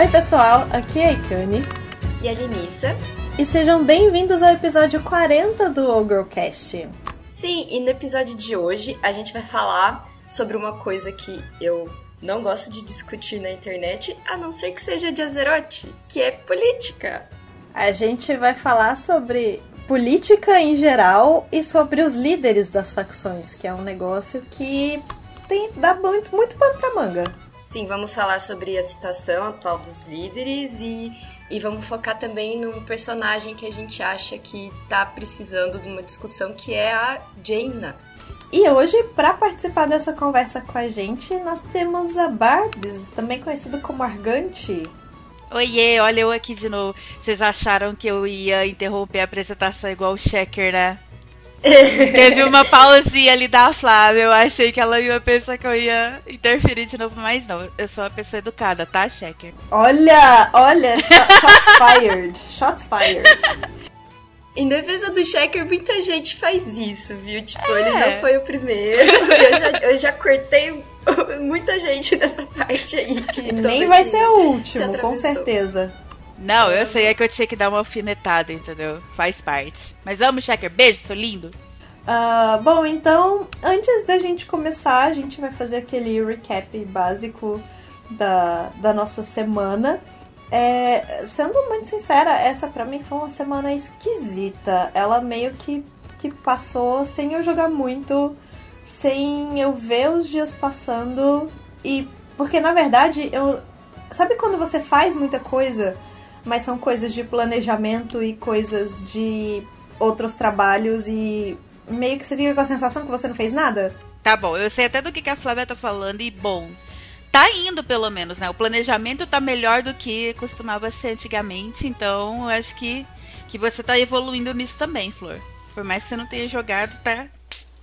Oi, pessoal, aqui é a Ikane. E a Linissa. E sejam bem-vindos ao episódio 40 do Ogrocast. Sim, e no episódio de hoje a gente vai falar sobre uma coisa que eu não gosto de discutir na internet, a não ser que seja de Azeroth, que é política. A gente vai falar sobre política em geral e sobre os líderes das facções, que é um negócio que tem dá muito, muito pano pra manga. Sim, vamos falar sobre a situação atual dos líderes e, e vamos focar também num personagem que a gente acha que tá precisando de uma discussão, que é a Jaina. E hoje, para participar dessa conversa com a gente, nós temos a Barbs, também conhecida como Argante. Oiê, olha eu aqui de novo. Vocês acharam que eu ia interromper a apresentação igual o Checker, né? Teve uma pausinha ali da Flávia. Eu achei que ela ia pensar que eu ia interferir de novo, mas não. Eu sou uma pessoa educada, tá, Checker? Olha, olha, shots fired. Shots fired. Em defesa do Checker, muita gente faz isso, viu? Tipo, é. ele não foi o primeiro. eu, já, eu já cortei muita gente dessa parte aí que Nem vai ser o último, se com certeza. Não, eu sei é que eu tinha que dar uma alfinetada, entendeu? Faz parte. Mas vamos, Checker. Beijo, sou lindo. Uh, bom, então, antes da gente começar, a gente vai fazer aquele recap básico da, da nossa semana. É, sendo muito sincera, essa pra mim foi uma semana esquisita. Ela meio que, que passou sem eu jogar muito sem eu ver os dias passando e porque na verdade eu sabe quando você faz muita coisa, mas são coisas de planejamento e coisas de outros trabalhos e meio que você fica com a sensação que você não fez nada? Tá bom, eu sei até do que, a Flávia tá falando e bom, tá indo pelo menos, né? O planejamento tá melhor do que costumava ser antigamente, então eu acho que, que você tá evoluindo nisso também, Flor. Por mais que você não tenha jogado, tá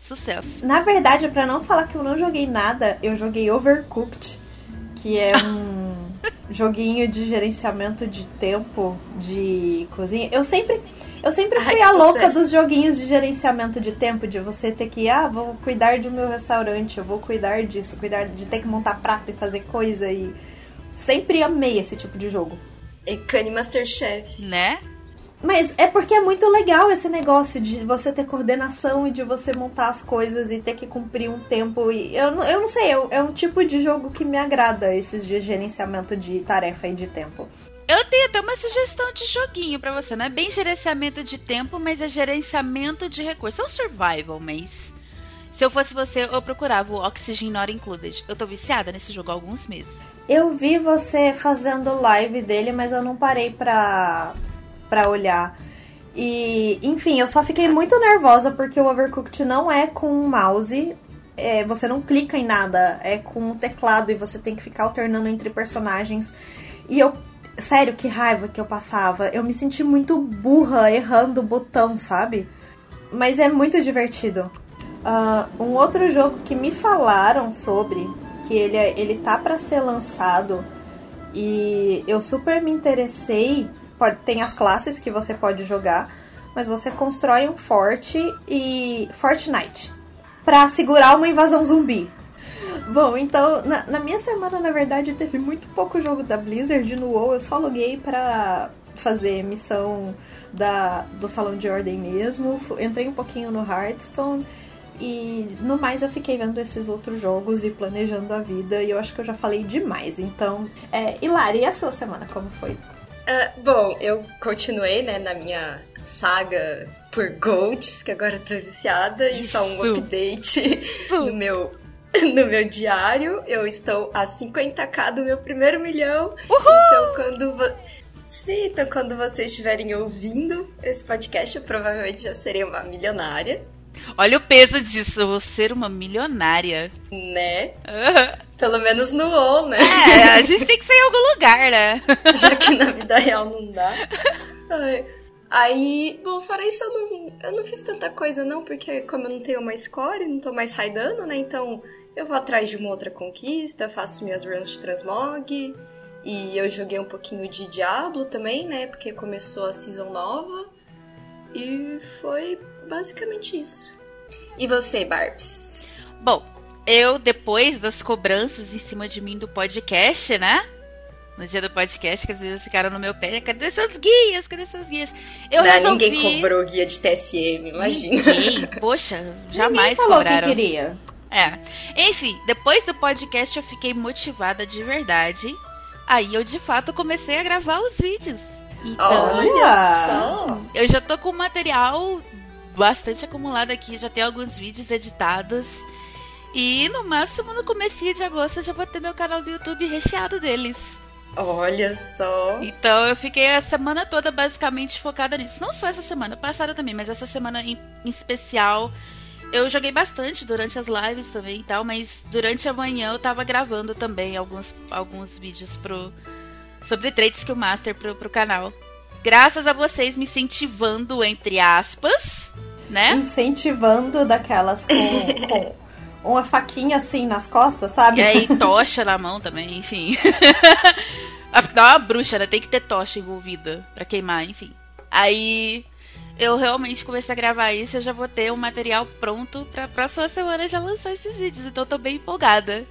Sucesso. Na verdade, para não falar que eu não joguei nada, eu joguei Overcooked, que é um joguinho de gerenciamento de tempo de cozinha. Eu sempre eu sempre fui Ai, a louca sucesso. dos joguinhos de gerenciamento de tempo, de você ter que, ah, vou cuidar do meu restaurante, eu vou cuidar disso, cuidar de ter que montar prato e fazer coisa e sempre amei esse tipo de jogo. E Cane Masterchef. Né? Mas é porque é muito legal esse negócio de você ter coordenação e de você montar as coisas e ter que cumprir um tempo. E eu, eu não sei, é um tipo de jogo que me agrada, esses de gerenciamento de tarefa e de tempo. Eu tenho até uma sugestão de joguinho para você. Não é bem gerenciamento de tempo, mas é gerenciamento de recursos. É um survival, mas. Se eu fosse você, eu procurava o Oxygen Not Included. Eu tô viciada nesse jogo há alguns meses. Eu vi você fazendo live dele, mas eu não parei pra, para olhar. E, enfim, eu só fiquei muito nervosa porque o Overcooked não é com mouse. É, você não clica em nada, é com o teclado e você tem que ficar alternando entre personagens. E eu, sério, que raiva que eu passava. Eu me senti muito burra errando o botão, sabe? Mas é muito divertido. Uh, um outro jogo que me falaram sobre, que ele, é, ele tá para ser lançado e eu super me interessei pode, tem as classes que você pode jogar, mas você constrói um forte e Fortnite para segurar uma invasão zumbi. Bom, então, na, na, minha semana, na verdade, teve muito pouco jogo da Blizzard no WoW. Eu só loguei pra fazer missão da, do Salão de Ordem mesmo. Entrei um pouquinho no Hearthstone. E no mais eu fiquei vendo esses outros jogos e planejando a vida. E eu acho que eu já falei demais. Então, é, Hilari, e a sua semana como foi? Uh, bom, eu continuei, né, na minha saga por Golds, que agora tô viciada, e só um update no meu no meu diário. Eu estou a 50k do meu primeiro milhão. Uhul! Então, quando vo... Sim, então quando vocês estiverem ouvindo esse podcast, eu provavelmente já serei uma milionária. Olha o peso disso, eu vou ser uma milionária. Né? Pelo menos no UOL, né? É, a gente tem que sair em algum lugar, né? Já que na vida real não dá. Aí, bom, fora isso, eu não, eu não fiz tanta coisa não, porque como eu não tenho mais score, não tô mais raidando, né? Então eu vou atrás de uma outra conquista, faço minhas runs de transmog. E eu joguei um pouquinho de Diablo também, né? Porque começou a season nova. E foi basicamente isso. E você, Barbs? Bom, eu, depois das cobranças em cima de mim do podcast, né? no dia do podcast, que às vezes ficaram no meu pé. Cadê seus guias? Cadê seus guias? Eu Não, resolvi... ninguém cobrou guia de TSM, imagina. Ninguém, poxa, jamais ninguém falou cobraram. Que queria. É. Enfim, depois do podcast eu fiquei motivada de verdade. Aí eu de fato comecei a gravar os vídeos. Então, Olha só! Eu já tô com material bastante acumulado aqui, já tenho alguns vídeos editados. E no máximo no começo de agosto eu já vou ter meu canal do YouTube recheado deles. Olha só. Então eu fiquei a semana toda basicamente focada nisso. Não só essa semana, passada também, mas essa semana em, em especial. Eu joguei bastante durante as lives também e tal, mas durante a manhã eu tava gravando também alguns, alguns vídeos pro, sobre trade skill master pro, pro canal. Graças a vocês me incentivando, entre aspas, né? Incentivando daquelas com, com uma faquinha assim nas costas, sabe? E aí, tocha na mão também, enfim. Afinal, uma bruxa, né? Tem que ter tocha envolvida para queimar, enfim. Aí eu realmente comecei a gravar isso, eu já vou ter um material pronto pra próxima semana já lançar esses vídeos, então eu tô bem empolgada.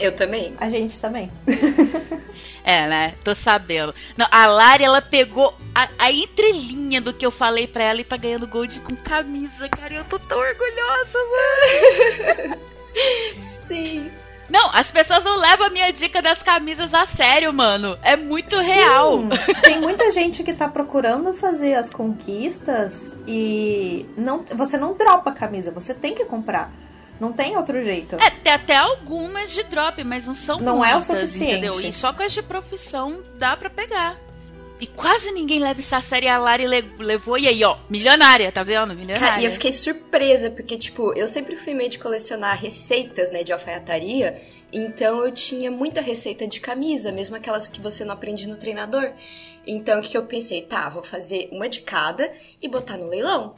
Eu também. A gente também. é, né? Tô sabendo. Não, a Lari, ela pegou a, a, entrelinha do que eu falei pra ela e tá ganhando gold com camisa, cara. Eu tô tão orgulhosa, mano. Sim. Não, as pessoas não levam a minha dica das camisas a sério, mano. É muito Sim, real. Tem muita gente que tá procurando fazer as conquistas e não, você não dropa a camisa, você tem que comprar. Não tem outro jeito. É, tem até algumas de drop, mas não são Não muitas, é o suficiente. Entendeu? E só com as de profissão dá para pegar. E quase ninguém leva essa série a Lari levou. E aí, ó, milionária, tá vendo? Milionária. Cara, e eu fiquei surpresa, porque, tipo, eu sempre fui meio de colecionar receitas, né, de alfaiataria. Então eu tinha muita receita de camisa, mesmo aquelas que você não aprende no treinador. Então o que, que eu pensei? Tá, vou fazer uma de cada e botar no leilão.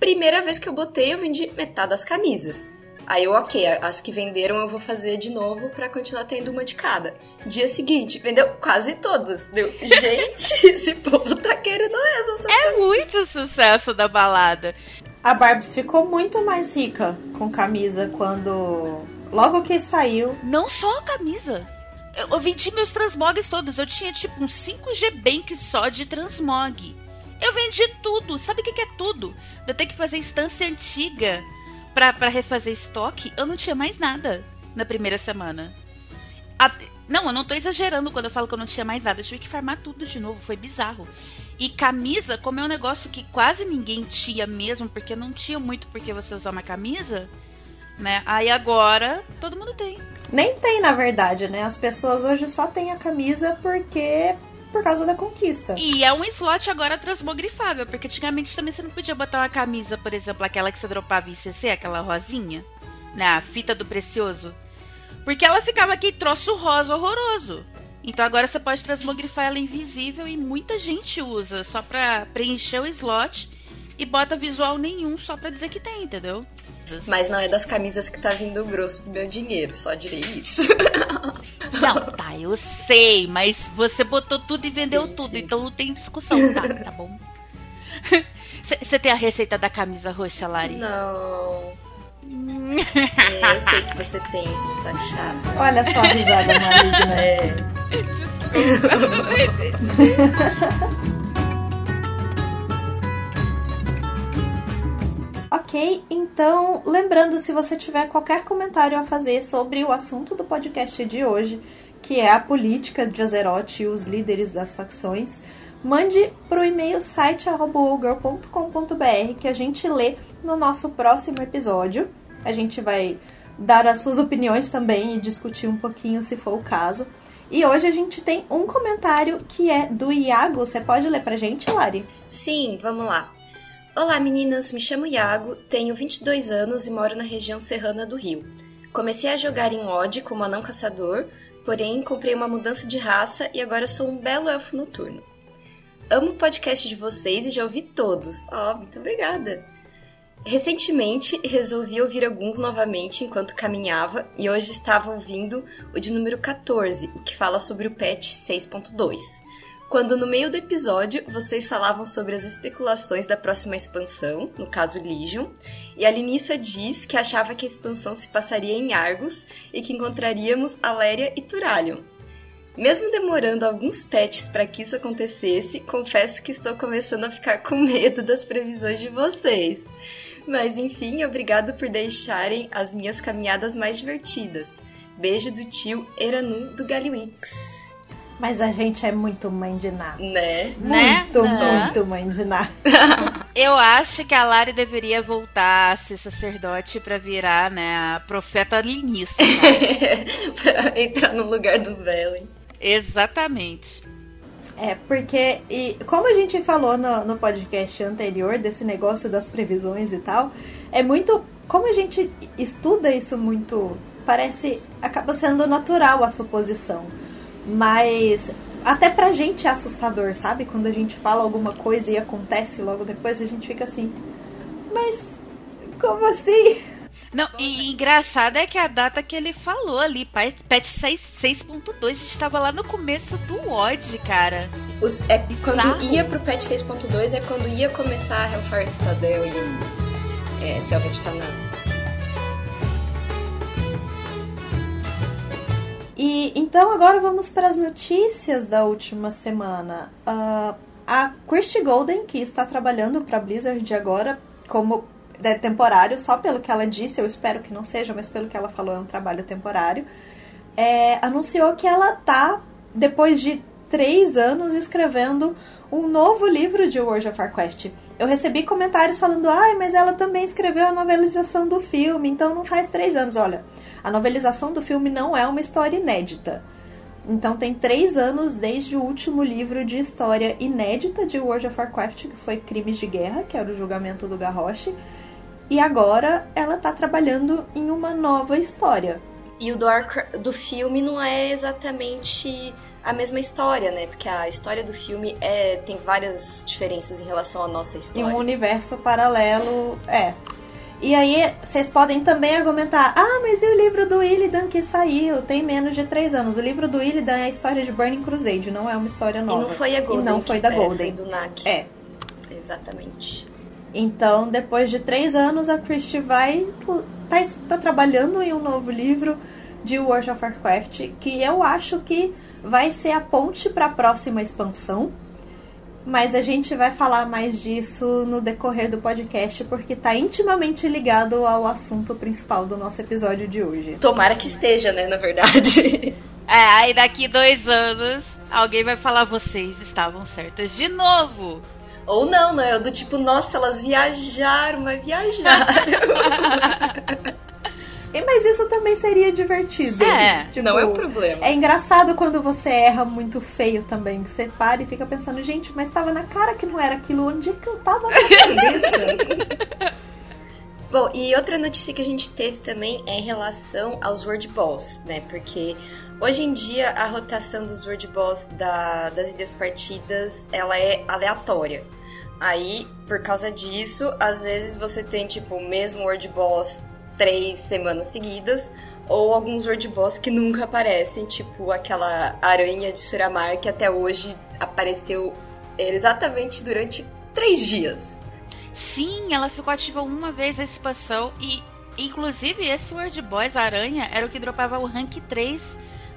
Primeira vez que eu botei, eu vendi metade das camisas. Aí eu, ok, as que venderam eu vou fazer de novo para continuar tendo uma de cada. Dia seguinte, vendeu quase todas. Deu, gente, esse povo tá querendo mesmo. É muito sucesso da balada. A Barbs ficou muito mais rica com camisa quando. Logo que saiu. Não só a camisa. Eu, eu vendi meus transmogs todos. Eu tinha tipo uns 5G Bank só de transmog. Eu vendi tudo. Sabe o que, que é tudo? Eu tenho que fazer instância antiga pra, pra refazer estoque, eu não tinha mais nada na primeira semana. A, não, eu não tô exagerando quando eu falo que eu não tinha mais nada. Eu tive que farmar tudo de novo, foi bizarro. E camisa, como é um negócio que quase ninguém tinha mesmo, porque não tinha muito porque você usar uma camisa, né? Aí agora todo mundo tem. Nem tem, na verdade, né? As pessoas hoje só têm a camisa porque por causa da conquista. E é um slot agora transmogrifável, porque antigamente também você não podia botar uma camisa, por exemplo, aquela que você dropava em CC, aquela rosinha, na né, fita do precioso. Porque ela ficava aqui troço rosa horroroso. Então agora você pode transmogrifar ela invisível e muita gente usa só pra preencher o slot e bota visual nenhum só pra dizer que tem, entendeu? Mas não é das camisas que tá vindo o grosso do meu dinheiro, só direi isso. Não, tá, eu sei, mas você botou tudo e vendeu sim, tudo, sim. então não tem discussão, tá? Tá bom. Você tem a receita da camisa roxa, Lari? Não. é, eu sei que você tem, sua chata. Olha só a risada maligna. É. Desculpa, Ok, então, lembrando, se você tiver qualquer comentário a fazer sobre o assunto do podcast de hoje, que é a política de Azeroth e os líderes das facções, mande para o e-mail site.ogirl.com.br que a gente lê no nosso próximo episódio. A gente vai dar as suas opiniões também e discutir um pouquinho se for o caso. E hoje a gente tem um comentário que é do Iago. Você pode ler pra gente, Lari? Sim, vamos lá. Olá meninas, me chamo Iago, tenho 22 anos e moro na região serrana do Rio. Comecei a jogar em Odd como anão caçador, porém comprei uma mudança de raça e agora sou um belo elfo noturno. Amo o podcast de vocês e já ouvi todos. Oh, muito obrigada! Recentemente resolvi ouvir alguns novamente enquanto caminhava e hoje estava ouvindo o de número 14, o que fala sobre o patch 6.2 quando no meio do episódio vocês falavam sobre as especulações da próxima expansão, no caso Legion, e a Linissa diz que achava que a expansão se passaria em Argos e que encontraríamos Aléria e Turalion. Mesmo demorando alguns patches para que isso acontecesse, confesso que estou começando a ficar com medo das previsões de vocês. Mas enfim, obrigado por deixarem as minhas caminhadas mais divertidas. Beijo do tio Eranu do Galiwix. Mas a gente é muito mãe de nada. Né? Muito, né? muito mãe de nada. Eu acho que a Lari deveria voltar a ser sacerdote pra virar, né, a profeta linista. pra entrar no lugar do Velen. Exatamente. É, porque, e como a gente falou no, no podcast anterior, desse negócio das previsões e tal, é muito. Como a gente estuda isso muito, parece. acaba sendo natural a suposição. Mas até pra gente é assustador, sabe? Quando a gente fala alguma coisa e acontece logo depois, a gente fica assim. Mas. Como assim? Não, e engraçado é que a data que ele falou ali, 6 6.2, a gente tava lá no começo do OD, cara. Os- é, quando ia pro patch 6.2 é quando ia começar a Hellfire Citadel e é, Selva de. E então agora vamos para as notícias da última semana. Ah, a Christy Golden, que está trabalhando para Blizzard agora como é temporário, só pelo que ela disse, eu espero que não seja, mas pelo que ela falou é um trabalho temporário, é, anunciou que ela tá, depois de três anos, escrevendo um novo livro de World of Warcraft. Eu recebi comentários falando, ai, mas ela também escreveu a novelização do filme, então não faz três anos. Olha, a novelização do filme não é uma história inédita. Então tem três anos desde o último livro de história inédita de World of Warcraft, que foi Crimes de Guerra, que era o julgamento do Garrosh. E agora ela tá trabalhando em uma nova história. E o do, do filme não é exatamente a mesma história, né? Porque a história do filme é, tem várias diferenças em relação à nossa história. um universo paralelo, é. E aí, vocês podem também argumentar: ah, mas e o livro do Illidan que saiu? Tem menos de três anos. O livro do Illidan é a história de Burning Crusade, não é uma história E nova. não foi a Golden. E não foi da é, Golden. Foi do NAC. É. Exatamente. Então, depois de três anos, a Christie vai tá, tá trabalhando em um novo livro de World of Warcraft, que eu acho que vai ser a ponte para a próxima expansão. Mas a gente vai falar mais disso no decorrer do podcast, porque está intimamente ligado ao assunto principal do nosso episódio de hoje. Tomara que esteja, né? Na verdade. É, aí daqui dois anos, alguém vai falar, vocês estavam certas de novo. Ou não, né? Eu do tipo, nossa, elas viajaram, mas viajaram. Mas isso também seria divertido. É, Tipo, não é um problema. É engraçado quando você erra muito feio também. que Você para e fica pensando, gente, mas tava na cara que não era aquilo. Onde é que eu tava na cabeça? Bom, e outra notícia que a gente teve também é em relação aos Word Balls, né? Porque hoje em dia a rotação dos Word Balls da- das ilhas partidas ela é aleatória. Aí, por causa disso, às vezes você tem tipo o mesmo Word Boss três semanas seguidas, ou alguns Word Boss que nunca aparecem, tipo aquela aranha de Suramar que até hoje apareceu exatamente durante três dias. Sim, ela ficou ativa uma vez a expansão e, inclusive, esse Word Boys, a aranha, era o que dropava o rank 3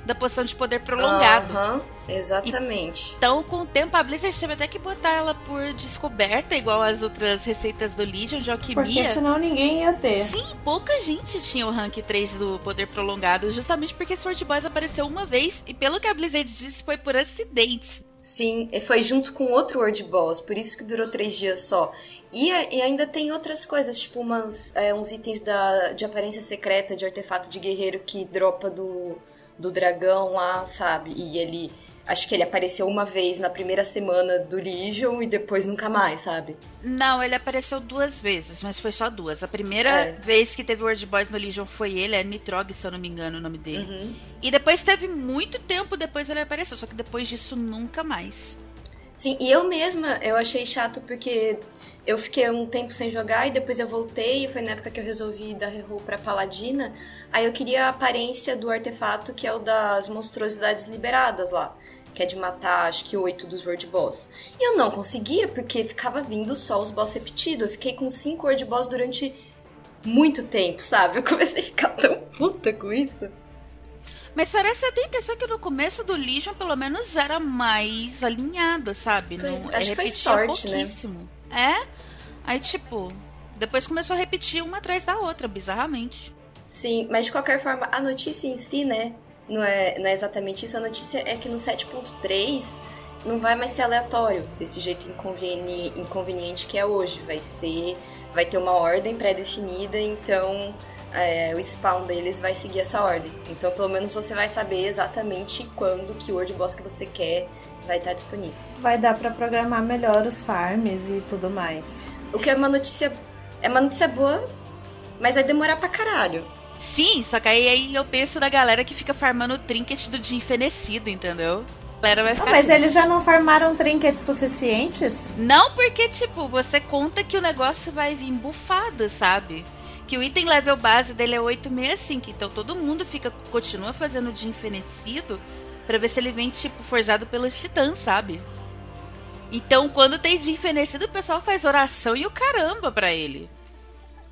da poção de poder prolongado. Aham, exatamente. Então, com o tempo, a Blizzard teve até que botar ela por descoberta, igual as outras receitas do Legion de Porque alquimia. senão ninguém ia ter. Sim, pouca gente tinha o rank 3 do poder prolongado, justamente porque Sword Boys apareceu uma vez e, pelo que a Blizzard disse, foi por acidente. Sim, e foi junto com outro Word Boss, por isso que durou três dias só. E, e ainda tem outras coisas, tipo umas, é, uns itens da, de aparência secreta, de artefato de guerreiro que dropa do, do dragão lá, sabe? E ele. Acho que ele apareceu uma vez na primeira semana do Legion e depois nunca mais, sabe? Não, ele apareceu duas vezes, mas foi só duas. A primeira É. vez que teve Word Boys no Legion foi ele, é Nitrog, se eu não me engano o nome dele. Uhum. E depois teve muito tempo depois ele apareceu, só que depois disso nunca mais. Sim, e eu mesma, eu achei chato porque eu fiquei um tempo sem jogar e depois eu voltei, e foi na época que eu resolvi dar reroll pra Paladina. Aí eu queria a aparência do artefato que é o das monstruosidades liberadas lá, que é de matar acho que oito dos World Boss. E eu não conseguia porque ficava vindo só os boss repetidos. Eu fiquei com cinco World Boss durante muito tempo, sabe? Eu comecei a ficar tão puta com isso. Mas parece até a impressão que no começo do Legion, pelo menos, era mais alinhado, sabe? Pois, Não, acho que foi sorte, né? É? Aí, tipo, depois começou a repetir uma atrás da outra, bizarramente. Sim, mas de qualquer forma, a notícia em si, né? Não é, não é exatamente isso. A notícia é que no 7.3 não vai mais ser aleatório, desse jeito inconveni inconveniente que é hoje. Vai ser. Vai ter uma ordem pré-definida, então é, o spawn deles vai seguir essa ordem. Então, pelo menos você vai saber exatamente quando que word boss que você quer vai estar disponível. Vai dar para programar melhor os farms e tudo mais. O que é uma notícia é uma notícia boa, mas vai demorar pra caralho. Sim, só que aí, aí eu penso na galera que fica farmando o trinket do dia enfenecido, entendeu? galera vai ficar. Ah, mas eles já não farmaram trinkets suficientes? Não, porque, tipo, você conta que o negócio vai vir bufado, sabe? Que o item level base dele é 865, então todo mundo fica continua fazendo de enfenecido para ver se ele vem tipo forjado pelos titãs, sabe? Então, quando tem de enfenecido, o pessoal faz oração e o caramba para ele.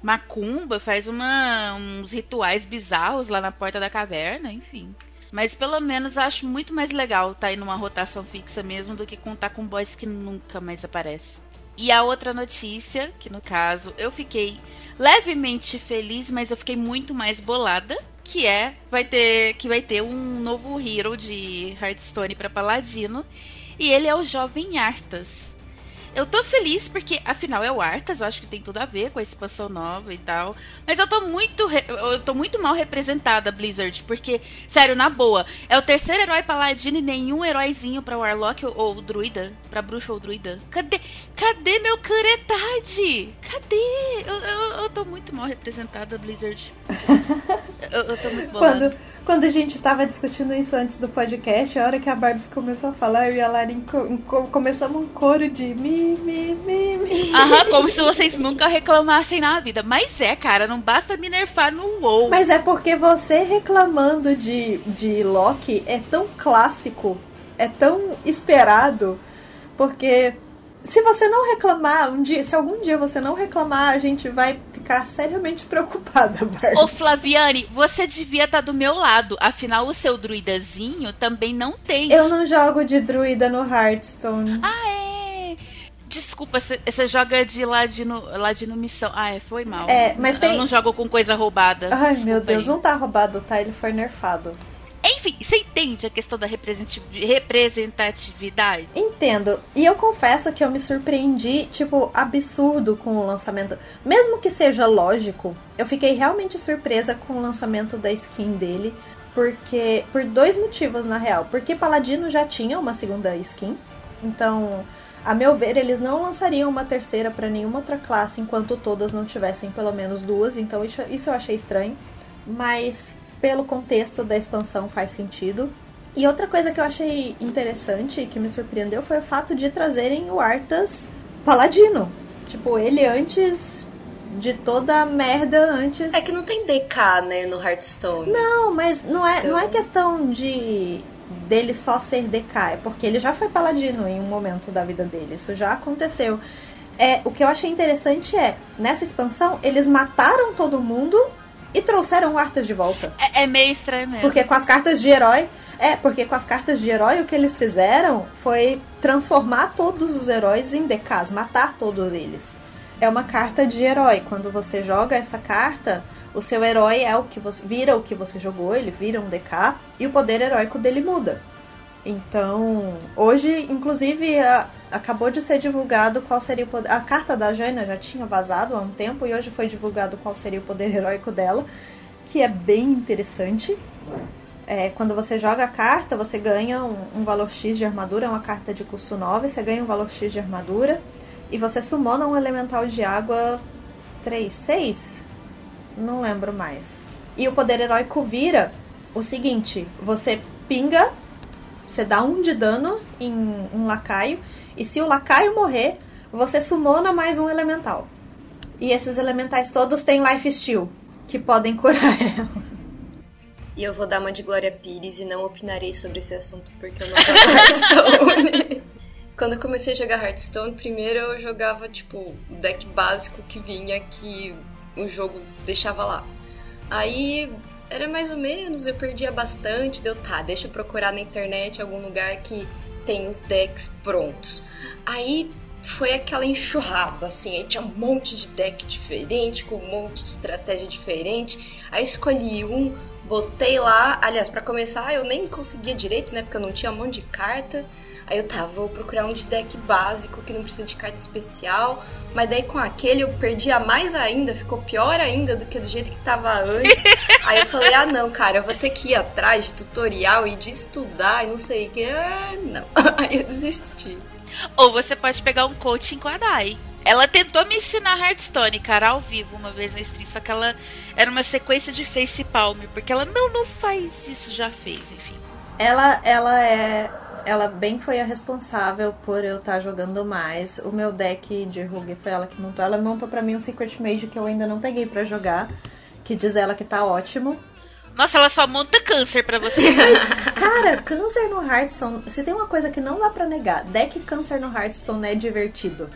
Macumba faz uma, uns rituais bizarros lá na porta da caverna, enfim. Mas pelo menos acho muito mais legal estar tá aí numa rotação fixa mesmo do que contar com boys que nunca mais aparecem. E a outra notícia, que no caso eu fiquei levemente feliz, mas eu fiquei muito mais bolada, que é vai ter que vai ter um novo hero de Hearthstone para Paladino, e ele é o jovem Arthas. Eu tô feliz porque, afinal, é o Arthas, eu acho que tem tudo a ver com a expansão nova e tal. Mas eu tô muito. Eu tô muito mal representada, Blizzard, porque, sério, na boa, é o terceiro herói paladino e nenhum heróizinho pra Warlock ou, ou druida. Pra bruxa ou druida. Cadê? Cadê meu caretade? Cadê? Eu, eu, eu tô muito mal representada, Blizzard. eu, eu tô muito bolada. Quando quando a gente tava discutindo isso antes do podcast, a hora que a Barbs começou a falar, eu e a Larin co começamos um coro de mi, mi, mi, mi. Aham, como se vocês nunca reclamassem na vida. Mas é, cara, não basta me nerfar no WoW. Mas é porque você reclamando de, de Loki é tão clássico, é tão esperado, porque se você não reclamar, um dia, se algum dia você não reclamar, a gente vai ficar seriamente preocupada, Barbie. Ô Flaviane, você devia estar tá do meu lado. Afinal, o seu druidazinho também não tem. Eu não jogo de druida no Hearthstone. Ah, é? Desculpa, você joga de ladino, ladino missão. Ah, é, foi mal. É, mas tem... Eu não jogo com coisa roubada. Ai, Desculpa meu Deus, aí. não tá roubado, tá? Ele foi nerfado. Enfim, você entende a questão da representatividade? Entendo. E eu confesso que eu me surpreendi, tipo, absurdo com o lançamento. Mesmo que seja lógico, eu fiquei realmente surpresa com o lançamento da skin dele. Porque. Por dois motivos, na real. Porque Paladino já tinha uma segunda skin. Então, a meu ver, eles não lançariam uma terceira para nenhuma outra classe enquanto todas não tivessem pelo menos duas. Então, isso, isso eu achei estranho. Mas pelo contexto da expansão faz sentido. E outra coisa que eu achei interessante e que me surpreendeu foi o fato de trazerem o Arthas Paladino. Tipo, ele antes de toda a merda antes. É que não tem DK, né, no Hearthstone. Não, mas não é, então... não é então- questão de dele só ser DK, é porque ele já foi paladino em um momento da vida dele. Isso já aconteceu. É, o que eu achei interessante é, nessa expansão, eles mataram todo mundo e trouxeram o Arthas de volta. É, é, meio estranho mesmo. Porque com as cartas de herói. É, porque com as cartas de herói o que eles fizeram foi transformar todos os heróis em DKs, matar todos eles. É uma carta de herói. Quando você joga essa carta, o seu herói é o que você vira o que você jogou, ele vira um DK e o poder heróico dele muda. Então, hoje, inclusive, a, acabou de ser divulgado qual seria o poder. A carta da Jaina já tinha vazado há um tempo e hoje foi divulgado qual seria o poder heróico dela, que é bem interessante. É, quando você joga a carta, você ganha um, um, valor X de armadura, é uma carta de custo 9, você ganha um valor X de armadura e você sumona um elemental de água 3, 6? Não lembro mais. E o poder heróico vira o seguinte: você pinga, você dá um de dano em um lacaio e se o lacaio morrer, você sumona mais um elemental. E esses elementais todos têm life steal, que podem curar ela. E eu vou dar uma de Glória Pires e não opinarei sobre esse assunto porque eu não jogo Hearthstone. Quando eu comecei a jogar Hearthstone, primeiro eu jogava tipo o deck básico que vinha que o jogo deixava lá. Aí era mais ou menos, eu perdia bastante, deu tá, deixa eu procurar na internet algum lugar que tem os decks prontos. Aí foi aquela enxurrada, assim, aí tinha um monte de deck diferente, com um monte de estratégia diferente. Aí escolhi um, botei lá, aliás, para começar, eu nem conseguia direito, né, porque eu não tinha um monte de carta. Aí eu tava, tá, vou procurar um de deck básico que não precisa de carta especial. Mas daí com aquele eu perdia mais ainda, ficou pior ainda do que do jeito que tava antes. Aí eu falei, ah não, cara, eu vou ter que ir atrás de tutorial e de estudar e não sei o que. Ah, não. Aí eu desisti. Ou você pode pegar um coaching com a Dai. Ela tentou me ensinar Hearthstone, cara, ao vivo, uma vez na stream, só que ela era uma sequência de face palm, porque ela não, não faz isso, já fez, enfim. Ela, ela é ela bem foi a responsável por eu estar tá jogando mais. O meu deck de Rug foi ela que montou. Ela montou para mim um Secret Mage que eu ainda não peguei para jogar, que diz ela que tá ótimo. Nossa, ela só monta câncer pra você. Mas, cara, câncer no Hearthstone, se tem uma coisa que não dá para negar, deck câncer no Hearthstone é divertido.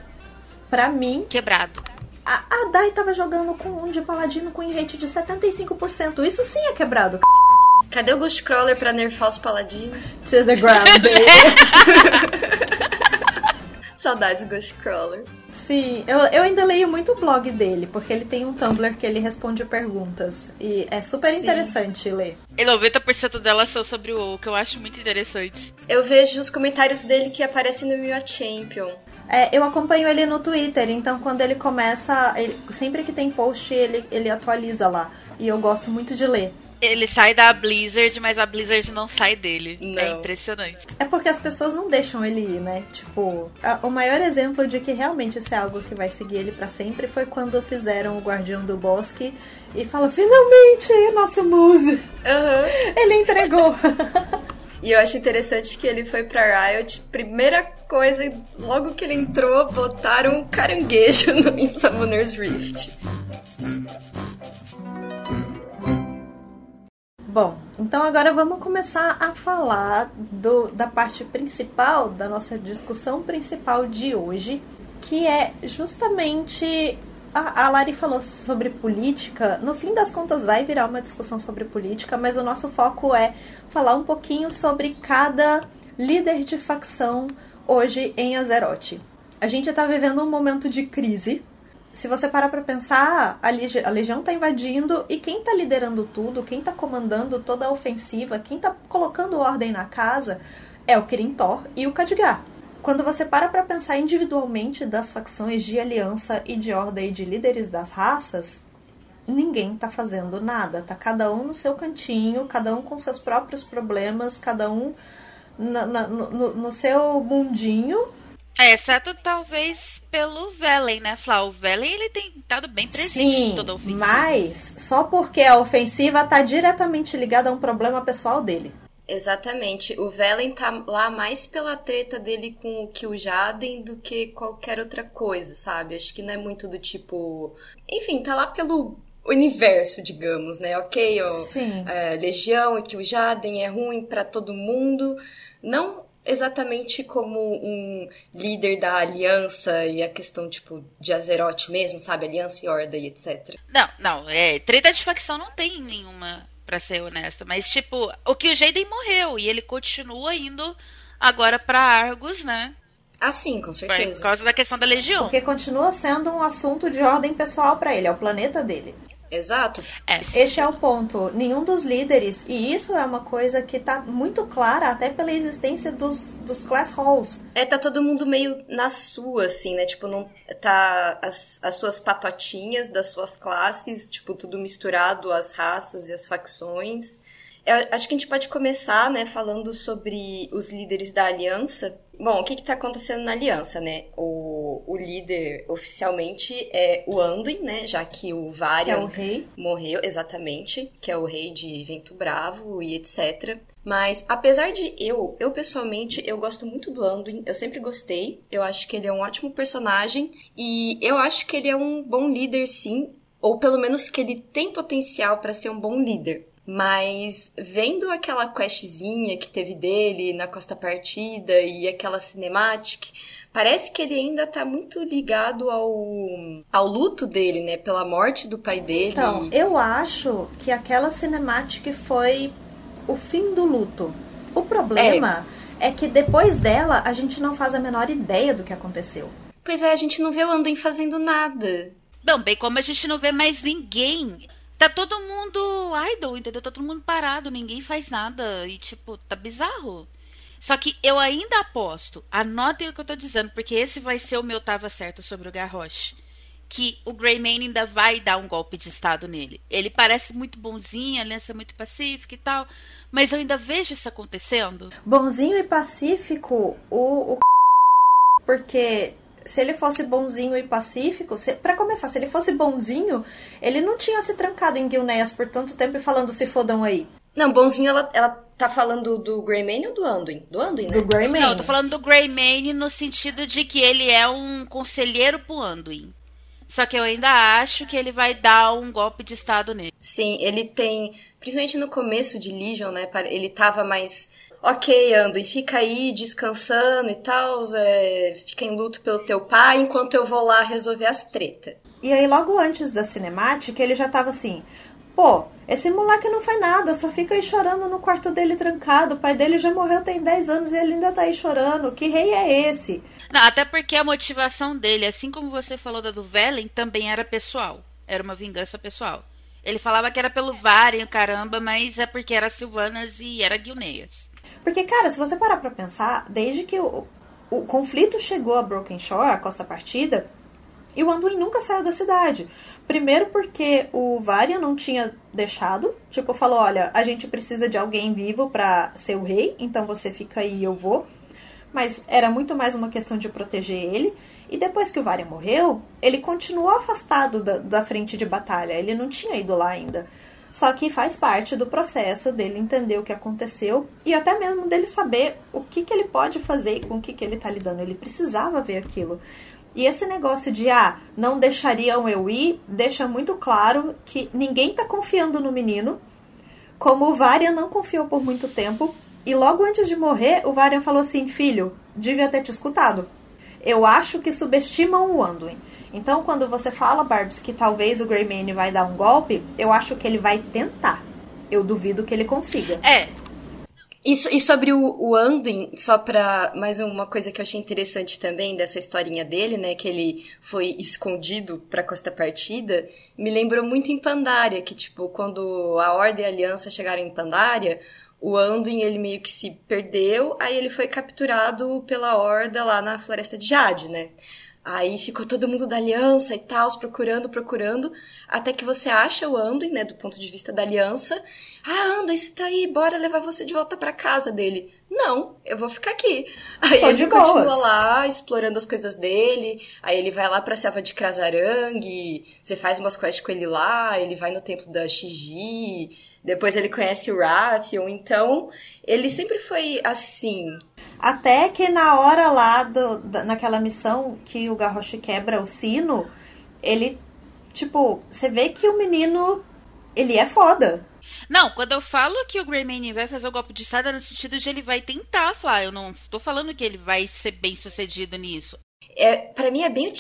Pra mim. Quebrado. A, a Dai tava jogando com um de paladino com rate de 75%. Isso sim é quebrado. Cadê o Ghostcrawler pra nerfar os paladinos? To the ground, baby. Saudades Ghostcrawler. Sim, eu, eu ainda leio muito o blog dele, porque ele tem um Tumblr que ele responde perguntas. E é super Sim. interessante ler. E 90% delas são sobre o WoW, que eu acho muito interessante. Eu vejo os comentários dele que aparecem no Mia Champion. É, eu acompanho ele no Twitter, então quando ele começa, ele, sempre que tem post, ele, ele atualiza lá. E eu gosto muito de ler. Ele sai da Blizzard, mas a Blizzard não sai dele. É não. É impressionante. É porque as pessoas não deixam ele ir, né? Tipo, a, o maior exemplo de que realmente isso é algo que vai seguir ele para sempre foi quando fizeram o Guardião do Bosque e fala: finalmente, nosso muse! Uhum. Ele entregou. E eu acho interessante que ele foi pra Riot, primeira coisa, logo que ele entrou, botaram um caranguejo no, em Summoner's Rift. Bom, então agora vamos começar a falar do, da parte principal da nossa discussão principal de hoje, que é justamente a, a Lari falou sobre política. No fim das contas, vai virar uma discussão sobre política, mas o nosso foco é falar um pouquinho sobre cada líder de facção hoje em Azeroth. A gente está vivendo um momento de crise se você parar pra pensar, a, Legi a Legião tá invadindo e quem tá liderando tudo, quem tá comandando toda a ofensiva, quem tá colocando ordem na casa é o Kirin Tor e o Khadgar. Quando você para pra pensar individualmente das facções de aliança e de ordem e de líderes das raças, ninguém tá fazendo nada. Tá cada um no seu cantinho, cada um com seus próprios problemas, cada um na, na, no, no seu mundinho é, exceto talvez pelo Velen, né, Flá? O Velen, ele tem estado bem presente Sim, em toda a ofensiva. mas só porque a ofensiva está diretamente ligada a um problema pessoal dele. Exatamente. O Velen tá lá mais pela treta dele com o Kill Jaden do que qualquer outra coisa, sabe? Acho que não é muito do tipo... Enfim, tá lá pelo universo, digamos, né? Ok, ó, é, Legião e Kill Jaden é ruim para todo mundo. Não exatamente como um líder da aliança e a questão, tipo, de Azeroth mesmo, sabe? Aliança e Horda e etc. Não, não, é, treta de facção não tem nenhuma, para ser honesta, mas, tipo, o que o Jaden morreu e ele continua indo agora para Argos, né? Ah, sim, com certeza. Por causa da questão da Legião. Porque continua sendo um assunto de ordem pessoal para ele, é o planeta dele. Exato. É. Este é o ponto. Nenhum dos líderes, e isso é uma coisa que tá muito clara até pela existência dos, dos class halls. É, tá todo mundo meio na sua, assim, né? Tipo, não tá as, as suas patotinhas das suas classes, tipo, tudo misturado, as raças e as facções. Eu acho que a gente pode começar, né, falando sobre os líderes da aliança. Bom, o que está acontecendo na aliança, né? O, o líder oficialmente é o Anduin, né? Já que o Varian é morreu, exatamente, que é o rei de Vento Bravo e etc. Mas apesar de eu, eu pessoalmente, eu gosto muito do Anduin, eu sempre gostei. Eu acho que ele é um ótimo personagem e eu acho que ele é um bom líder, sim, ou pelo menos que ele tem potencial para ser um bom líder. Mas vendo aquela questzinha que teve dele na Costa Partida e aquela cinemática, parece que ele ainda tá muito ligado ao, ao luto dele, né? Pela morte do pai dele. Então, eu acho que aquela cinemática foi o fim do luto. O problema é. é que depois dela a gente não faz a menor ideia do que aconteceu. Pois é, a gente não vê o Anduin fazendo nada. Bom, bem como a gente não vê mais ninguém. Tá todo mundo idle, entendeu? Tá todo mundo parado, ninguém faz nada. E, tipo, tá bizarro. Só que eu ainda aposto, anotem o que eu tô dizendo, porque esse vai ser o meu tava certo sobre o Garrosh. Que o Greymane ainda vai dar um golpe de estado nele. Ele parece muito bonzinho, a aliança é muito pacífica e tal. Mas eu ainda vejo isso acontecendo. Bonzinho e pacífico, o, o porque se ele fosse bonzinho e pacífico, para começar, se ele fosse bonzinho, ele não tinha se trancado em Gilneas por tanto tempo e falando se fodam aí. Não, bonzinho ela, ela tá falando do Greymane ou do Anduin? Do Anduin, né? Do Greymane. Não, eu tô falando do Greymane no sentido de que ele é um conselheiro pro Anduin. Só que eu ainda acho que ele vai dar um golpe de estado nele. Sim, ele tem. Principalmente no começo de Legion, né? Ele tava mais ok, Anduin, fica aí descansando e tal, é, fica em luto pelo teu pai, enquanto eu vou lá resolver as tretas. E aí, logo antes da cinemática, ele já tava assim: pô, esse moleque não faz nada, só fica aí chorando no quarto dele trancado. O pai dele já morreu tem 10 anos e ele ainda tá aí chorando. Que rei é esse? Não, até porque a motivação dele, assim como você falou da do Velen, também era pessoal. Era uma vingança pessoal. Ele falava que era pelo Varian, caramba, mas é porque era Silvanas e era Guilneias. Porque, cara, se você parar pra pensar, desde que o, o conflito chegou a Broken Shore, a Costa Partida, e o Anduin nunca saiu da cidade. Primeiro porque o Varian não tinha deixado. Tipo, falou, olha, a gente precisa de alguém vivo para ser o rei, então você fica aí e eu vou. Mas era muito mais uma questão de proteger ele. E depois que o Varian morreu, ele continuou afastado da, da frente de batalha. Ele não tinha ido lá ainda. Só que faz parte do processo dele entender o que aconteceu e até mesmo dele saber o que, que ele pode fazer e com o que, que ele está lidando. Ele precisava ver aquilo. E esse negócio de, ah, não deixariam eu ir, deixa muito claro que ninguém está confiando no menino, como o Varian não confiou por muito tempo. E logo antes de morrer, o Varian falou assim: Filho, devia ter te escutado. Eu acho que subestimam o Anduin. Então, quando você fala, Barbs, que talvez o Greymane vai dar um golpe, eu acho que ele vai tentar. Eu duvido que ele consiga. É. E, e sobre o, o Anduin, só pra mais uma coisa que eu achei interessante também dessa historinha dele, né? Que ele foi escondido pra Costa Partida, me lembrou muito em Pandaria, que tipo, quando a Ordem e a Aliança chegaram em Pandaria, o Anduin ele meio que se perdeu, aí ele foi capturado pela Horda lá na Floresta de Jade, né? Aí ficou todo mundo da aliança e tal, procurando, procurando, até que você acha o Anduin, né, do ponto de vista da aliança. Ah, Anduin, você tá aí, bora levar você de volta para casa dele. Não, eu vou ficar aqui. Aí Tô ele continua lá, explorando as coisas dele, aí ele vai lá pra selva de Krasarang, você faz umas quests com ele lá, ele vai no templo da Shiji, depois ele conhece o Rathion, então ele sempre foi assim, até que na hora lá, do, da, naquela missão que o Garrosh quebra o sino, ele, tipo, você vê que o menino, ele é foda. Não, quando eu falo que o Greymane vai fazer o golpe de estado, é no sentido de ele vai tentar falar. Eu não tô falando que ele vai ser bem sucedido nisso. É, para mim é bem o,